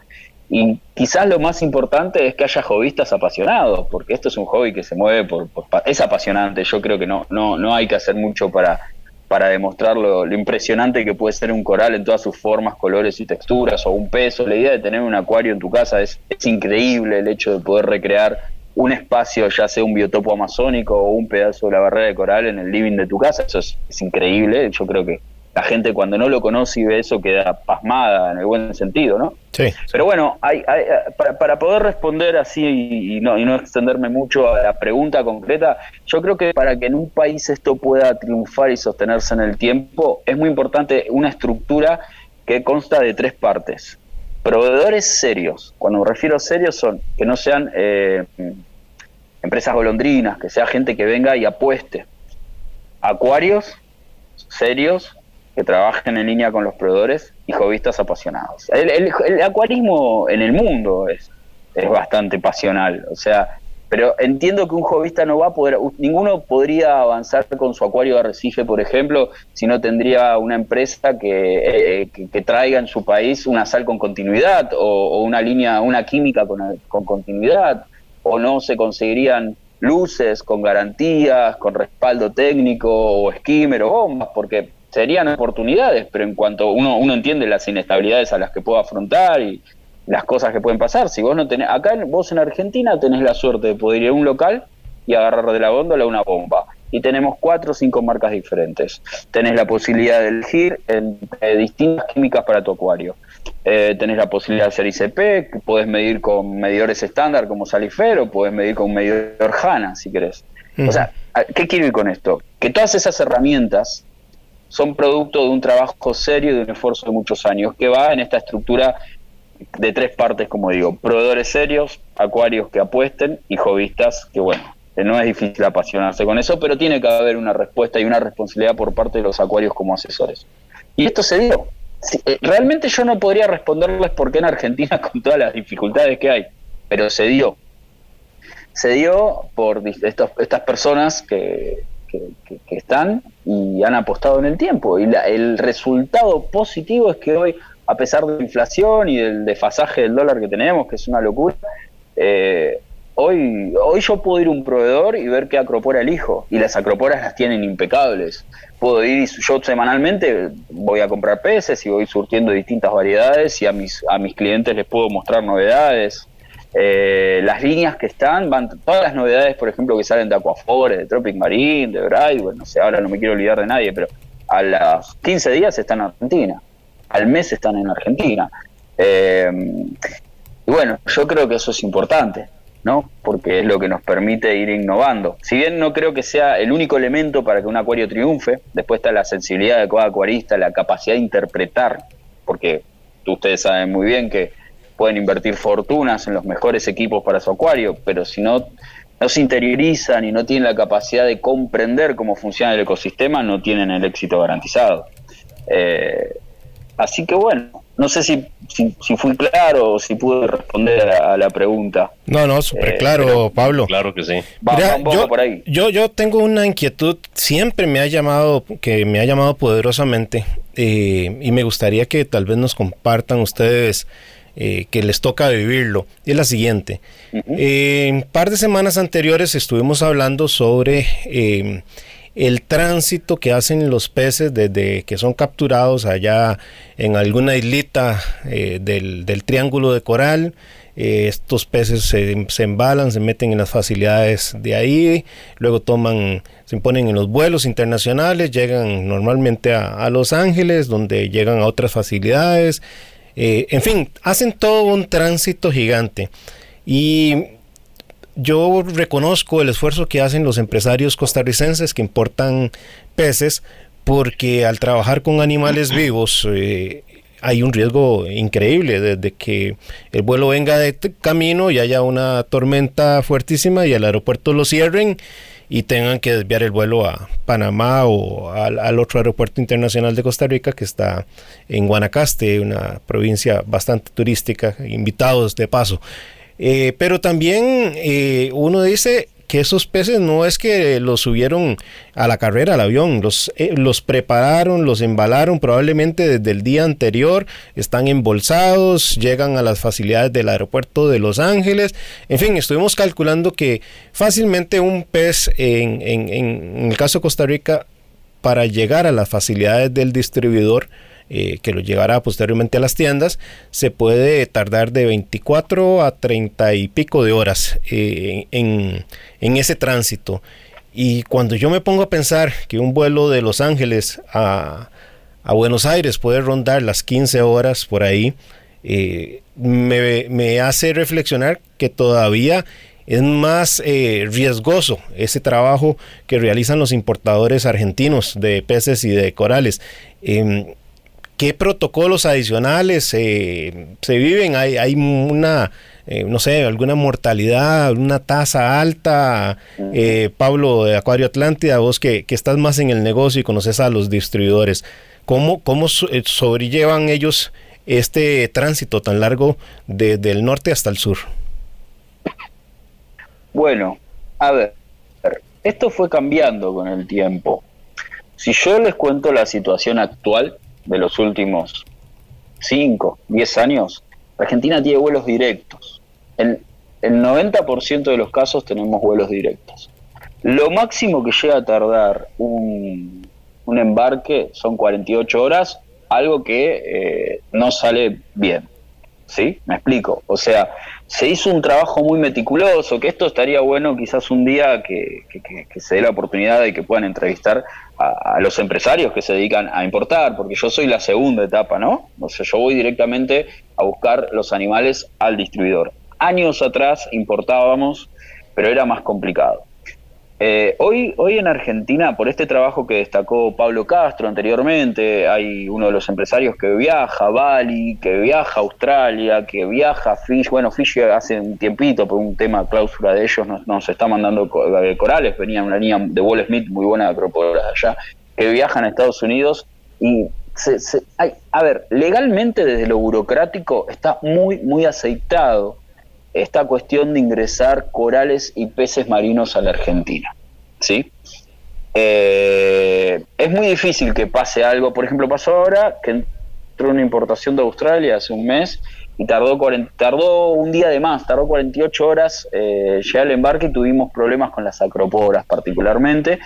y quizás lo más importante es que haya hobbyistas apasionados, porque esto es un hobby que se mueve por, es apasionante. Yo creo que no, no, no hay que hacer mucho para, para demostrar lo, impresionante que puede ser un coral en todas sus formas, colores y texturas, o un peso. La idea de tener un acuario en tu casa es, es increíble, el hecho de poder recrear un espacio, ya sea un biotopo amazónico o un pedazo de la barrera de coral en el living de tu casa, eso es, es increíble. Yo creo que la gente cuando no lo conoce y ve eso queda pasmada en el buen sentido, ¿no? Sí. Pero bueno, hay, para, poder responder así y, no, y no extenderme mucho a la pregunta concreta, yo creo que para que en un país esto pueda triunfar y sostenerse en el tiempo, es muy importante una estructura que consta de tres partes. Proveedores serios, cuando me refiero a serios son que no sean eh, empresas golondrinas, que sea gente que venga y apueste. Acuarios serios que trabajen en línea con los proveedores y jovistas apasionados. El, acuarismo en el mundo es es bastante pasional. O sea, pero entiendo que un jovista no va a poder, ninguno podría avanzar con su acuario de arrecife, por ejemplo, si no tendría una empresa que, eh, que, traiga en su país una sal con continuidad o, una línea, una química con, con, continuidad, o no se conseguirían luces con garantías, con respaldo técnico o skimmer o bombas, porque serían oportunidades, pero en cuanto uno, uno entiende las inestabilidades a las que puedo afrontar y, las cosas que pueden pasar. Si vos no tenés, acá vos en Argentina tenés la suerte de poder ir a un local y agarrar de la góndola una bomba. Y tenemos cuatro o cinco marcas diferentes. Tenés la posibilidad de elegir entre distintas químicas para tu acuario. Eh, tenés la posibilidad de hacer ICP, que podés medir con medidores estándar como Salifer o podés medir con un medidor HANA, si querés. O sea, ¿qué quiero ir con esto? Que todas esas herramientas son producto de un trabajo serio y de un esfuerzo de muchos años que va en esta estructura de tres partes, como digo, proveedores serios, acuarios que apuesten y jovistas que, bueno, no es difícil apasionarse con eso, pero tiene que haber una respuesta y una responsabilidad por parte de los acuarios como asesores. Y esto se dio. Eh, realmente yo no podría responderles por qué en Argentina con todas las dificultades que hay, pero se dio. Se dio por estas personas que, que, están y han apostado en el tiempo. Y el resultado positivo es que hoy a pesar de la inflación y del desfasaje del dólar que tenemos, que es una locura, eh, hoy, hoy yo puedo ir a un proveedor y ver qué acropora elijo, y las acroporas las tienen impecables. Puedo ir, yo semanalmente voy a comprar peces y voy surtiendo distintas variedades y a mis, a mis clientes les puedo mostrar novedades. Eh, las líneas que están, van todas las novedades, por ejemplo, que salen de Aquafore, de Tropic Marine, de Brightwell, no sé, ahora no me quiero olvidar de nadie, pero a los 15 días están en Argentina al mes están en Argentina. Eh, y bueno, yo creo que eso es importante, ¿no? Porque es lo que nos permite ir innovando. Si bien no creo que sea el único elemento para que un acuario triunfe, después está la sensibilidad de cada acuarista, la capacidad de interpretar, porque ustedes saben muy bien que pueden invertir fortunas en los mejores equipos para su acuario, pero si no, no se interiorizan y no tienen la capacidad de comprender cómo funciona el ecosistema, no tienen el éxito garantizado. Eh, Así que bueno, no sé si, si, fui claro o si pude responder a, la pregunta. No, no, súper eh, claro, Pablo. Claro que sí. yo, por ahí. Yo, yo tengo una inquietud, siempre me ha llamado, que me ha llamado poderosamente, eh, y me gustaría que tal vez nos compartan ustedes eh, que les toca vivirlo. Y es la siguiente. en un par de semanas anteriores estuvimos hablando sobre el tránsito que hacen los peces desde que son capturados allá en alguna islita eh, del, triángulo de coral. Eh, estos peces se, embalan, se meten en las facilidades de ahí, luego toman, se ponen en los vuelos internacionales, llegan normalmente a, Los Ángeles, donde llegan a otras facilidades. Eh, en fin, hacen todo un tránsito gigante. Y yo reconozco el esfuerzo que hacen los empresarios costarricenses que importan peces porque al trabajar con animales vivos eh, hay un riesgo increíble desde que el vuelo venga de camino y haya una tormenta fuertísima y el aeropuerto lo cierren y tengan que desviar el vuelo a Panamá o al, otro aeropuerto internacional de Costa Rica que está en Guanacaste, una provincia bastante turística, invitados de paso. Eh, pero también eh, uno dice que esos peces no es que los subieron a la carrera al avión, los, eh, los prepararon, los embalaron probablemente desde el día anterior, están embolsados, llegan a las facilidades del aeropuerto de Los Ángeles, en fin, estuvimos calculando que fácilmente un pez en, en el caso de Costa Rica, para llegar a las facilidades del distribuidor, eh, que lo llevará posteriormente a las tiendas, se puede tardar de 24 a 30 y pico de horas eh, en, ese tránsito. Y cuando yo me pongo a pensar que un vuelo de Los Ángeles a, Buenos Aires puede rondar las 15 horas por ahí, eh, me, hace reflexionar que todavía es más riesgoso ese trabajo que realizan los importadores argentinos de peces y de corales. Em, ¿Qué protocolos adicionales eh, se viven? ¿Hay, hay una, eh, no sé, alguna mortalidad, una tasa alta? Eh, Pablo de Acuario Atlántida, vos que, estás más en el negocio y conoces a los distribuidores, ¿cómo, cómo sobrellevan ellos este tránsito tan largo desde el norte hasta el sur? Bueno, a ver, esto fue cambiando con el tiempo. Si yo les cuento la situación actual de los últimos 5, 10 años, Argentina tiene vuelos directos. En el 90% de los casos tenemos vuelos directos. Lo máximo que llega a tardar un, un embarque son 48 horas, algo que eh, no sale bien. ¿Sí? Me explico. O sea, se hizo un trabajo muy meticuloso, que esto estaría bueno quizás un día que, se dé la oportunidad de que puedan entrevistar a, los empresarios que se dedican a importar, porque yo soy la segunda etapa, ¿no? O sea, yo voy directamente a buscar los animales al distribuidor. Años atrás importábamos, pero era más complicado. Eh, hoy, hoy en Argentina, por este trabajo que destacó Pablo Castro anteriormente, hay uno de los empresarios que viaja a Bali, que viaja a Australia, que viaja a Fish. Bueno, Fish hace un tiempito, por un tema cláusula de ellos, nos, está mandando corales. Venía una línea de Wall Smith muy buena de allá, que viajan a Estados Unidos. Y, a ver, legalmente desde lo burocrático está muy, muy aceitado esta cuestión de ingresar corales y peces marinos a la Argentina. ¿sí? Eh, es muy difícil que pase algo, por ejemplo, pasó ahora que entró una importación de Australia hace un mes y tardó, un día de más, tardó 48 horas eh, llegar al embarque y tuvimos problemas con las acroporas particularmente,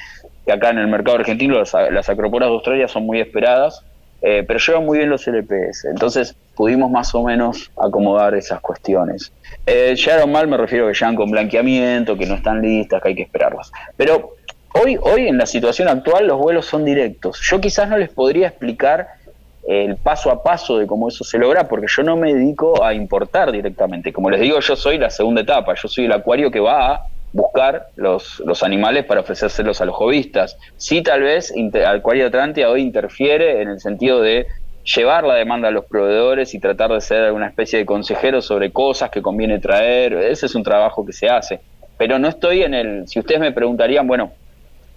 que acá en el mercado argentino las, las acroporas de Australia son muy esperadas eh, pero llevan muy bien los LPS, entonces pudimos más o menos acomodar esas cuestiones. Eh, mal, me refiero a que llegan con blanqueamiento, que no están listas, que hay que esperarlas. Pero hoy, hoy en la situación actual los vuelos son directos. Yo quizás no les podría explicar el paso a paso de cómo eso se logra, porque yo no me dedico a importar directamente. Como les digo, yo soy la segunda etapa, yo soy el acuario que va a buscar los, los animales para ofrecérselos a los jovistas. Sí, tal vez Acuario Atlántida hoy interfiere en el sentido de llevar la demanda a los proveedores y tratar de ser una especie de consejero sobre cosas que conviene traer. Ese es un trabajo que se hace. Pero no estoy en el... Si ustedes me preguntarían, bueno,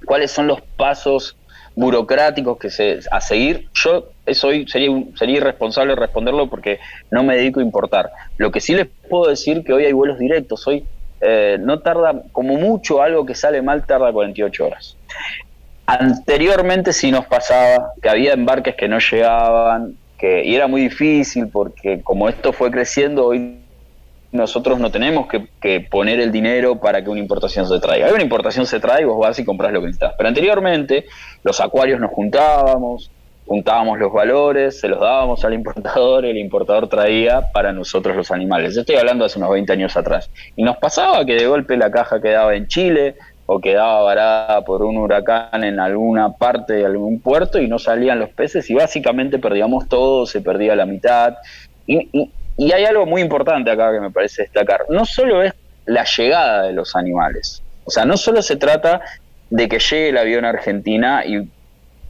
¿cuáles son los pasos burocráticos que se a seguir? Yo soy, sería, sería irresponsable responderlo porque no me dedico a importar. Lo que sí les puedo decir que hoy hay vuelos directos. Hoy eh, no tarda, como mucho algo que sale mal, tarda 48 horas. Anteriormente sí nos pasaba que había embarques que no llegaban, que, y era muy difícil porque como esto fue creciendo, hoy nosotros no tenemos que, poner el dinero para que una importación se traiga. Hay una importación se trae vos vas y compras lo que necesitas. Pero anteriormente los acuarios nos juntábamos, juntábamos los valores, se los dábamos al importador y el importador traía para nosotros los animales. Estoy hablando hace unos 20 años atrás. Y nos pasaba que de golpe la caja quedaba en Chile o quedaba varada por un huracán en alguna parte de algún puerto y no salían los peces y básicamente perdíamos todo, se perdía la mitad. Y, y hay algo muy importante acá que me parece destacar. No solo es la llegada de los animales. O sea, no solo se trata de que llegue el avión a Argentina y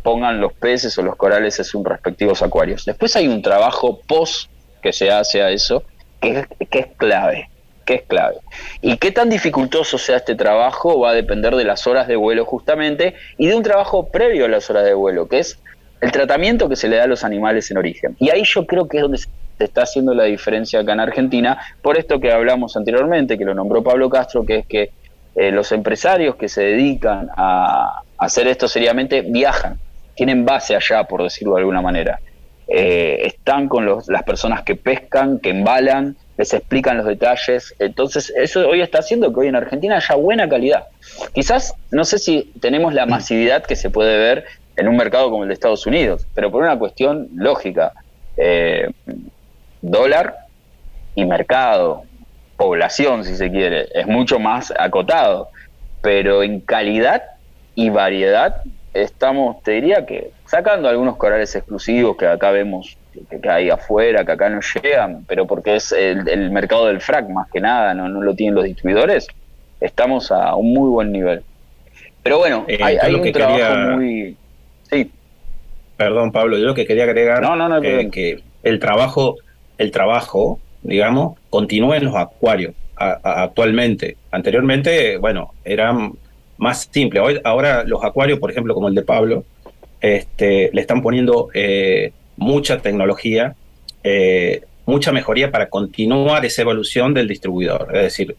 pongan los peces o los corales en sus respectivos acuarios. Después hay un trabajo post que se hace a eso, que es, clave, que es clave. Y qué tan dificultoso sea este trabajo va a depender de las horas de vuelo justamente y de un trabajo previo a las horas de vuelo, que es el tratamiento que se le da a los animales en origen. Y ahí yo creo que es donde se está haciendo la diferencia acá en Argentina, por esto que hablamos anteriormente, que lo nombró Pablo Castro, que es que eh, los empresarios que se dedican a hacer esto seriamente viajan tienen base allá, por decirlo de alguna manera. Eh, están con las personas que pescan, que embalan, les explican los detalles. Entonces, eso hoy está haciendo que hoy en Argentina haya buena calidad. Quizás, no sé si tenemos la masividad que se puede ver en un mercado como el de Estados Unidos, pero por una cuestión lógica. Eh, dólar y mercado, población, si se quiere, es mucho más acotado, pero en calidad y variedad estamos, te diría que sacando algunos corales exclusivos que acá vemos que, hay afuera, que acá no llegan, pero porque es el, mercado del frac más que nada, no, no, lo tienen los distribuidores, estamos a un muy buen nivel. Pero bueno, eh, hay, un trabajo muy... Sí. Perdón, Pablo, yo lo que quería agregar no, no, eh, que el trabajo, el trabajo, digamos, continúa en los acuarios actualmente. Anteriormente, bueno, eran más simple. Hoy, ahora los acuarios, por ejemplo, como el de Pablo, este, le están poniendo eh, mucha tecnología, eh, mucha mejoría para continuar esa evolución del distribuidor. Es decir,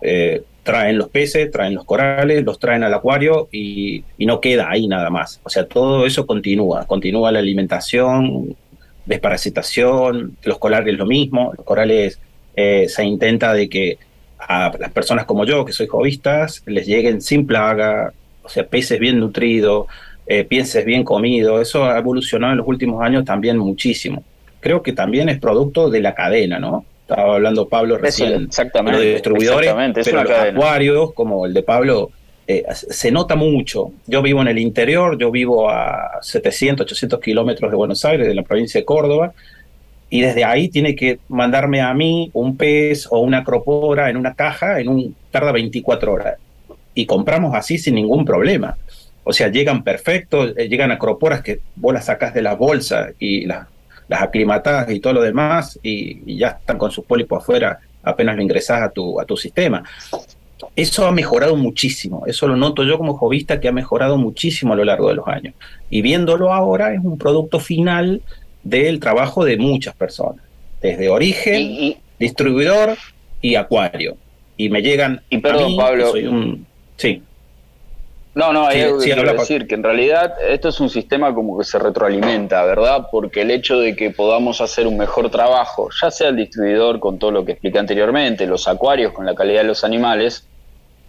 eh, traen los peces, traen los corales, los traen al acuario y, no queda ahí nada más. O sea, todo eso continúa, continúa la alimentación, desparasitación, los corales lo mismo, los corales se intenta de que a las personas como yo, que soy jovistas, les lleguen sin plaga, o sea, peces bien nutridos, eh, peces bien comidos, eso ha evolucionado en los últimos años también muchísimo. Creo que también es producto de la cadena, ¿no? Estaba hablando Pablo recién exactamente, de distribuidores, pero los acuarios, como el de Pablo, eh, se nota mucho. Yo vivo en el interior, yo vivo a 700, 800 kilómetros de Buenos Aires, de la provincia de Córdoba, y desde ahí tiene que mandarme a mí un pez o una acropora en una caja, en un tarda 24 horas. Y compramos así sin ningún problema. O sea, llegan perfectos, eh, llegan acroporas que vos las sacás de la bolsa y las las aclimatadas y todo lo demás, y, ya están con sus pólipos afuera apenas lo ingresas a tu, a tu sistema. Eso ha mejorado muchísimo, eso lo noto yo como jovista que ha mejorado muchísimo a lo largo de los años. Y viéndolo ahora es un producto final del trabajo de muchas personas, desde origen, distribuidor y acuario. Y me llegan... Y perdón, Pablo. Soy un, sí. No, no, hay algo que quiero decir, que en realidad esto es un sistema como que se retroalimenta, ¿verdad? Porque el hecho de que podamos hacer un mejor trabajo, ya sea el distribuidor con todo lo que expliqué anteriormente, los acuarios con la calidad de los animales,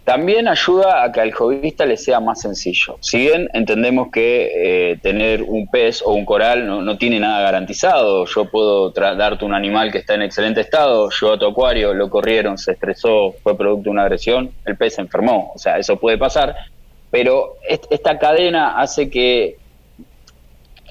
también ayuda a que al jovista le sea más sencillo. Si bien entendemos que eh, tener un pez o un coral no, no tiene nada garantizado, yo puedo darte un animal que está en excelente estado, yo a tu acuario lo corrieron, se estresó, fue producto de una agresión, el pez se enfermó, o sea, eso puede pasar, pero esta cadena hace que,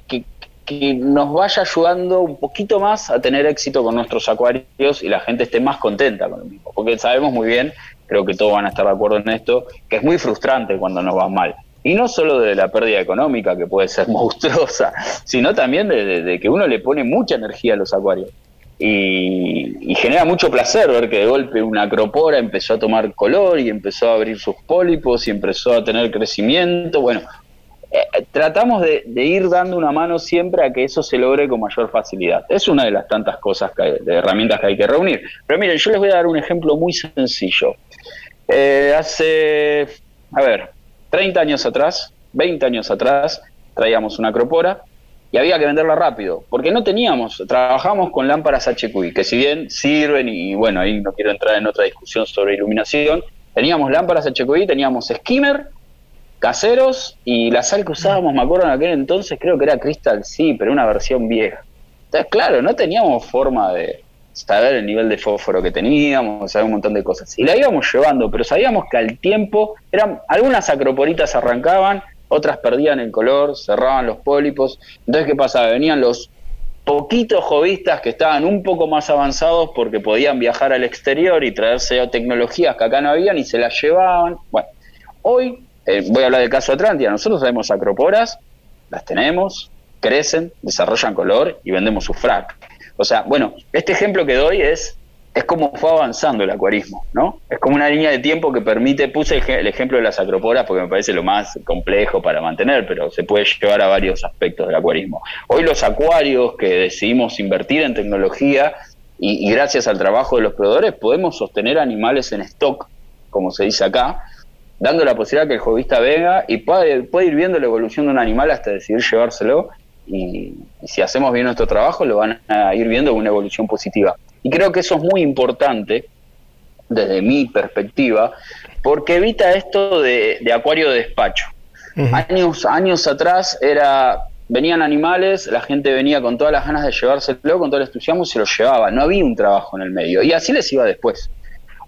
que, nos vaya ayudando un poquito más a tener éxito con nuestros acuarios y la gente esté más contenta con lo mismo. Porque sabemos muy bien, creo que todos van a estar de acuerdo en esto, que es muy frustrante cuando nos va mal. Y no solo de la pérdida económica, que puede ser monstruosa, sino también de que uno le pone mucha energía a los acuarios. Y, genera mucho placer ver que de golpe una acropora empezó a tomar color y empezó a abrir sus pólipos y empezó a tener crecimiento. Bueno, eh, tratamos de, ir dando una mano siempre a que eso se logre con mayor facilidad. Es una de las tantas cosas, de herramientas que hay que reunir. Pero miren, yo les voy a dar un ejemplo muy sencillo. Eh, hace, a ver, 30 años atrás, 20 años atrás, traíamos una acropora y había que venderla rápido, porque no teníamos, trabajamos con lámparas HQI, que si bien sirven, y bueno, ahí no quiero entrar en otra discusión sobre iluminación, teníamos lámparas HQI, teníamos skimmer, caseros, y la sal que usábamos, me acuerdo en aquel entonces, creo que era Crystal sí, pero una versión vieja. Entonces, claro, no teníamos forma de saber el nivel de fósforo que teníamos, saber un montón de cosas. Y la íbamos llevando, pero sabíamos que al tiempo, eran algunas acroporitas arrancaban, otras perdían el color, cerraban los pólipos. Entonces, ¿qué pasaba? Venían los poquitos jovistas que estaban un poco más avanzados porque podían viajar al exterior y traerse tecnologías que acá no habían y se las llevaban. Bueno, hoy eh, voy a hablar del caso Atlántida. Nosotros tenemos acroporas, las tenemos, crecen, desarrollan color y vendemos su frac. O sea, bueno, este ejemplo que doy es es como fue avanzando el acuarismo, ¿no? Es como una línea de tiempo que permite, puse el, ejemplo de las acroporas porque me parece lo más complejo para mantener, pero se puede llevar a varios aspectos del acuarismo. Hoy los acuarios que decidimos invertir en tecnología y, gracias al trabajo de los proveedores podemos sostener animales en stock, como se dice acá, dando la posibilidad que el jovista venga y puede, puede ir viendo la evolución de un animal hasta decidir llevárselo y, y si hacemos bien nuestro trabajo lo van a ir viendo una evolución positiva. Y creo que eso es muy importante desde mi perspectiva, porque evita esto de, acuario de despacho. Años, años atrás era venían animales, la gente venía con todas las ganas de llevárselo, con todo el entusiasmo se los llevaba. No había un trabajo en el medio. Y así les iba después.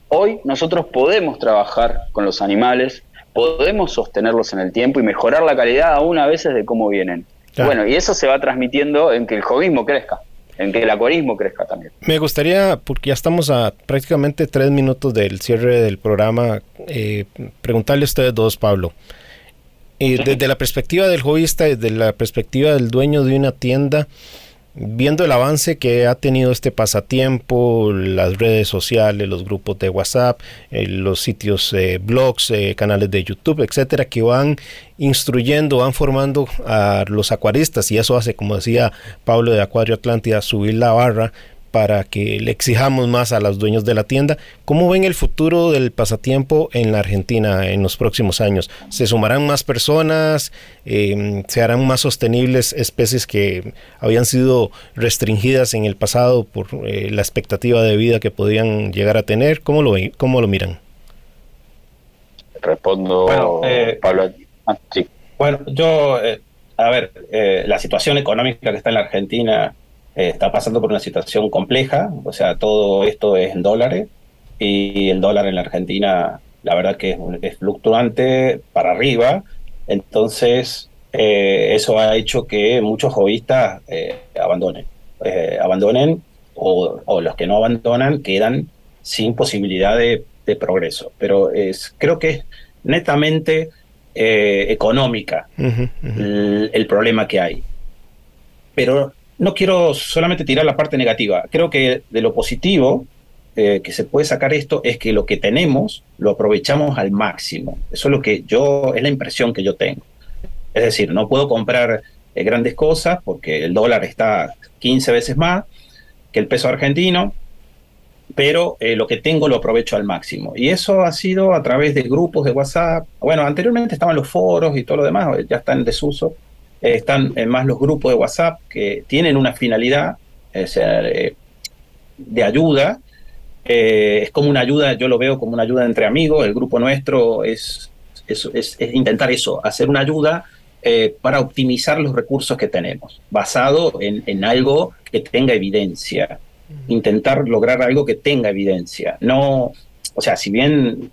Hoy nosotros podemos trabajar con los animales, podemos sostenerlos en el tiempo y mejorar la calidad aún a veces de cómo vienen. Bueno, y eso se va transmitiendo en que el jovismo crezca en que el acuarismo crezca también. Me gustaría, porque ya estamos a prácticamente tres minutos del cierre del programa, eh, preguntarle a ustedes dos, Pablo. Eh, desde la perspectiva del jovista, desde la perspectiva del dueño de una tienda, viendo el avance que ha tenido este pasatiempo, las redes sociales, los grupos de WhatsApp, eh, los sitios, eh, blogs, eh, canales de YouTube, etcétera, que van instruyendo, van formando a los acuaristas. Y eso hace, como decía Pablo de Acuario Atlántida, subir la barra para que le exijamos más a los dueños de la tienda. ¿Cómo ven el futuro del pasatiempo en la Argentina en los próximos años? ¿Se sumarán más personas? Em, ¿Se harán más sostenibles especies que habían sido restringidas en el pasado por eh, la expectativa de vida que podían llegar a tener? ¿Cómo lo, cómo lo miran? Respondo, bueno, eh, Pablo. Ah, bueno, yo, eh, a ver, la situación económica que está en la Argentina eh, está pasando por una situación compleja, o sea, todo esto es en dólares y el dólar en la Argentina, la verdad que es, fluctuante para arriba, entonces eh, eso ha hecho que muchos hobbyistas eh, abandonen, abandonen o, los que no abandonan quedan sin posibilidad de, progreso, pero es, creo que es netamente económica El, el problema que hay. Pero no quiero solamente tirar la parte negativa. Creo que de lo positivo eh, que se puede sacar esto es que lo que tenemos lo aprovechamos al máximo. Eso es lo que yo, es la impresión que yo tengo. Es decir, no puedo comprar eh, grandes cosas porque el dólar está 15 veces más que el peso argentino, pero eh, lo que tengo lo aprovecho al máximo. Y eso ha sido a través de grupos de WhatsApp. Bueno, anteriormente estaban los foros y todo lo demás, ya están en desuso están más los grupos de WhatsApp que tienen una finalidad eh, de ayuda. Eh, es como una ayuda, yo lo veo como una ayuda entre amigos. El grupo nuestro es, es, intentar eso, hacer una ayuda eh, para optimizar los recursos que tenemos, basado en, algo que tenga evidencia. Intentar lograr algo que tenga evidencia. No, o sea, si bien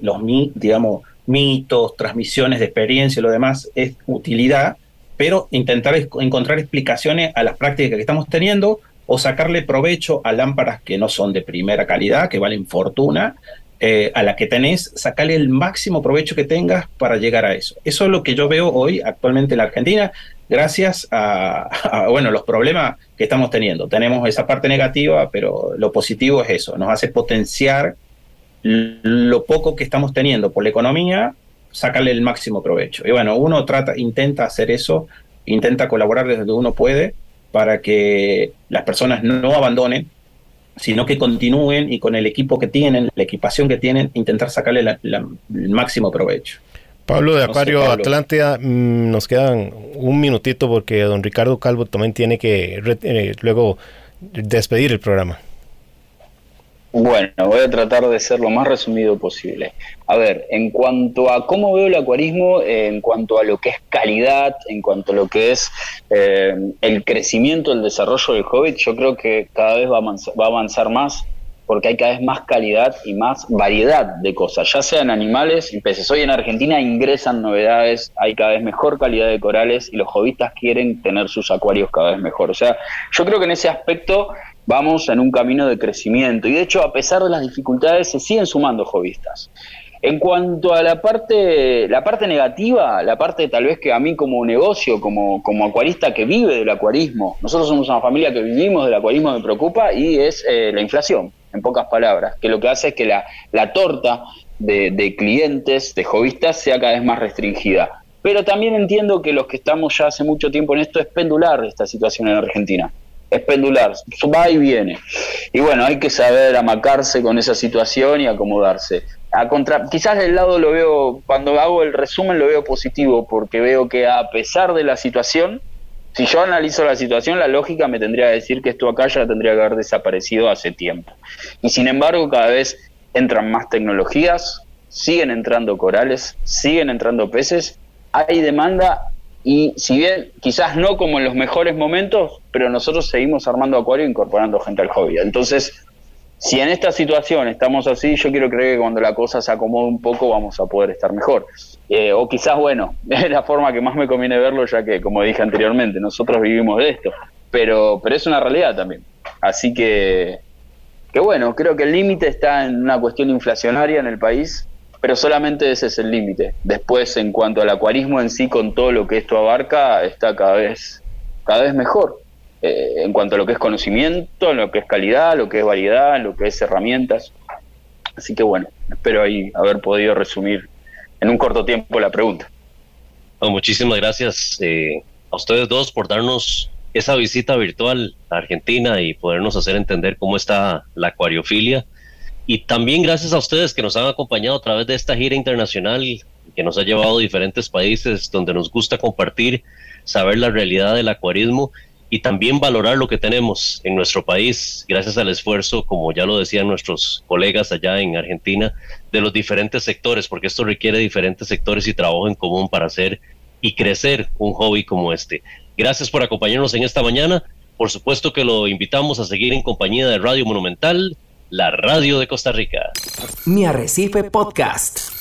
los digamos, mitos, transmisiones de experiencia y lo demás es utilidad, pero intentar encontrar explicaciones a las prácticas que estamos teniendo o sacarle provecho a lámparas que no son de primera calidad, que valen fortuna, eh, a la que tenés, sacarle el máximo provecho que tengas para llegar a eso. Eso es lo que yo veo hoy actualmente en la Argentina, gracias a, bueno, los problemas que estamos teniendo. Tenemos esa parte negativa, pero lo positivo es eso, nos hace potenciar lo poco que estamos teniendo por la economía sacarle el máximo provecho. Y bueno, uno trata, intenta hacer eso, intenta colaborar desde donde uno puede para que las personas no abandonen, sino que continúen y con el equipo que tienen, la equipación que tienen, intentar sacarle el máximo provecho. Pablo de Acuario Atlántida, mm, nos quedan un minutito porque don Ricardo Calvo también tiene que eh, luego despedir el programa. Bueno, voy a tratar de ser lo más resumido posible. A ver, en cuanto a cómo veo el acuarismo, en cuanto a lo que es calidad, en cuanto a lo que es eh, el crecimiento, el desarrollo del Hobbit, yo creo que cada vez va a, avanzar, más porque hay cada vez más calidad y más variedad de cosas, ya sean animales y peces. Hoy en Argentina ingresan novedades, hay cada vez mejor calidad de corales y los hobbistas quieren tener sus acuarios cada vez mejor. O sea, yo creo que en ese aspecto vamos en un camino de crecimiento y de hecho a pesar de las dificultades se siguen sumando jovistas. En cuanto a la parte, la parte negativa, la parte tal vez que a mí como negocio, como, como acuarista que vive del acuarismo, nosotros somos una familia que vivimos del acuarismo, me preocupa y es eh, la inflación, en pocas palabras, que lo que hace es que la, la torta de, de clientes, de jovistas, sea cada vez más restringida. Pero también entiendo que los que estamos ya hace mucho tiempo en esto es pendular esta situación en Argentina es pendular, va y viene. Y bueno, hay que saber amacarse con esa situación y acomodarse. A contra, quizás del lado lo veo, cuando hago el resumen lo veo positivo, porque veo que a pesar de la situación, si yo analizo la situación, la lógica me tendría que decir que esto acá ya tendría que haber desaparecido hace tiempo. Y sin embargo, cada vez entran más tecnologías, siguen entrando corales, siguen entrando peces, hay demanda y si bien quizás no como en los mejores momentos, pero nosotros seguimos armando acuario e incorporando gente al hobby. Entonces, si en esta situación estamos así, yo quiero creer que cuando la cosa se acomode un poco vamos a poder estar mejor. Eh, o quizás, bueno, es la forma que más me conviene verlo, ya que, como dije anteriormente, nosotros vivimos de esto. Pero, pero es una realidad también. Así que, que bueno, creo que el límite está en una cuestión inflacionaria en el país pero solamente ese es el límite. Después, en cuanto al acuarismo en sí, con todo lo que esto abarca, está cada vez, cada vez mejor. Eh, en cuanto a lo que es conocimiento, lo que es calidad, lo que es variedad, lo que es herramientas. Así que bueno, espero ahí haber podido resumir en un corto tiempo la pregunta. muchísimas gracias eh, a ustedes dos por darnos esa visita virtual a Argentina y podernos hacer entender cómo está la acuariofilia. Y también gracias a ustedes que nos han acompañado a través de esta gira internacional que nos ha llevado a diferentes países donde nos gusta compartir, saber la realidad del acuarismo y también valorar lo que tenemos en nuestro país, gracias al esfuerzo, como ya lo decían nuestros colegas allá en Argentina, de los diferentes sectores, porque esto requiere diferentes sectores y trabajo en común para hacer y crecer un hobby como este. Gracias por acompañarnos en esta mañana. Por supuesto que lo invitamos a seguir en compañía de Radio Monumental, la radio de Costa Rica. Mi Arrecife Podcast.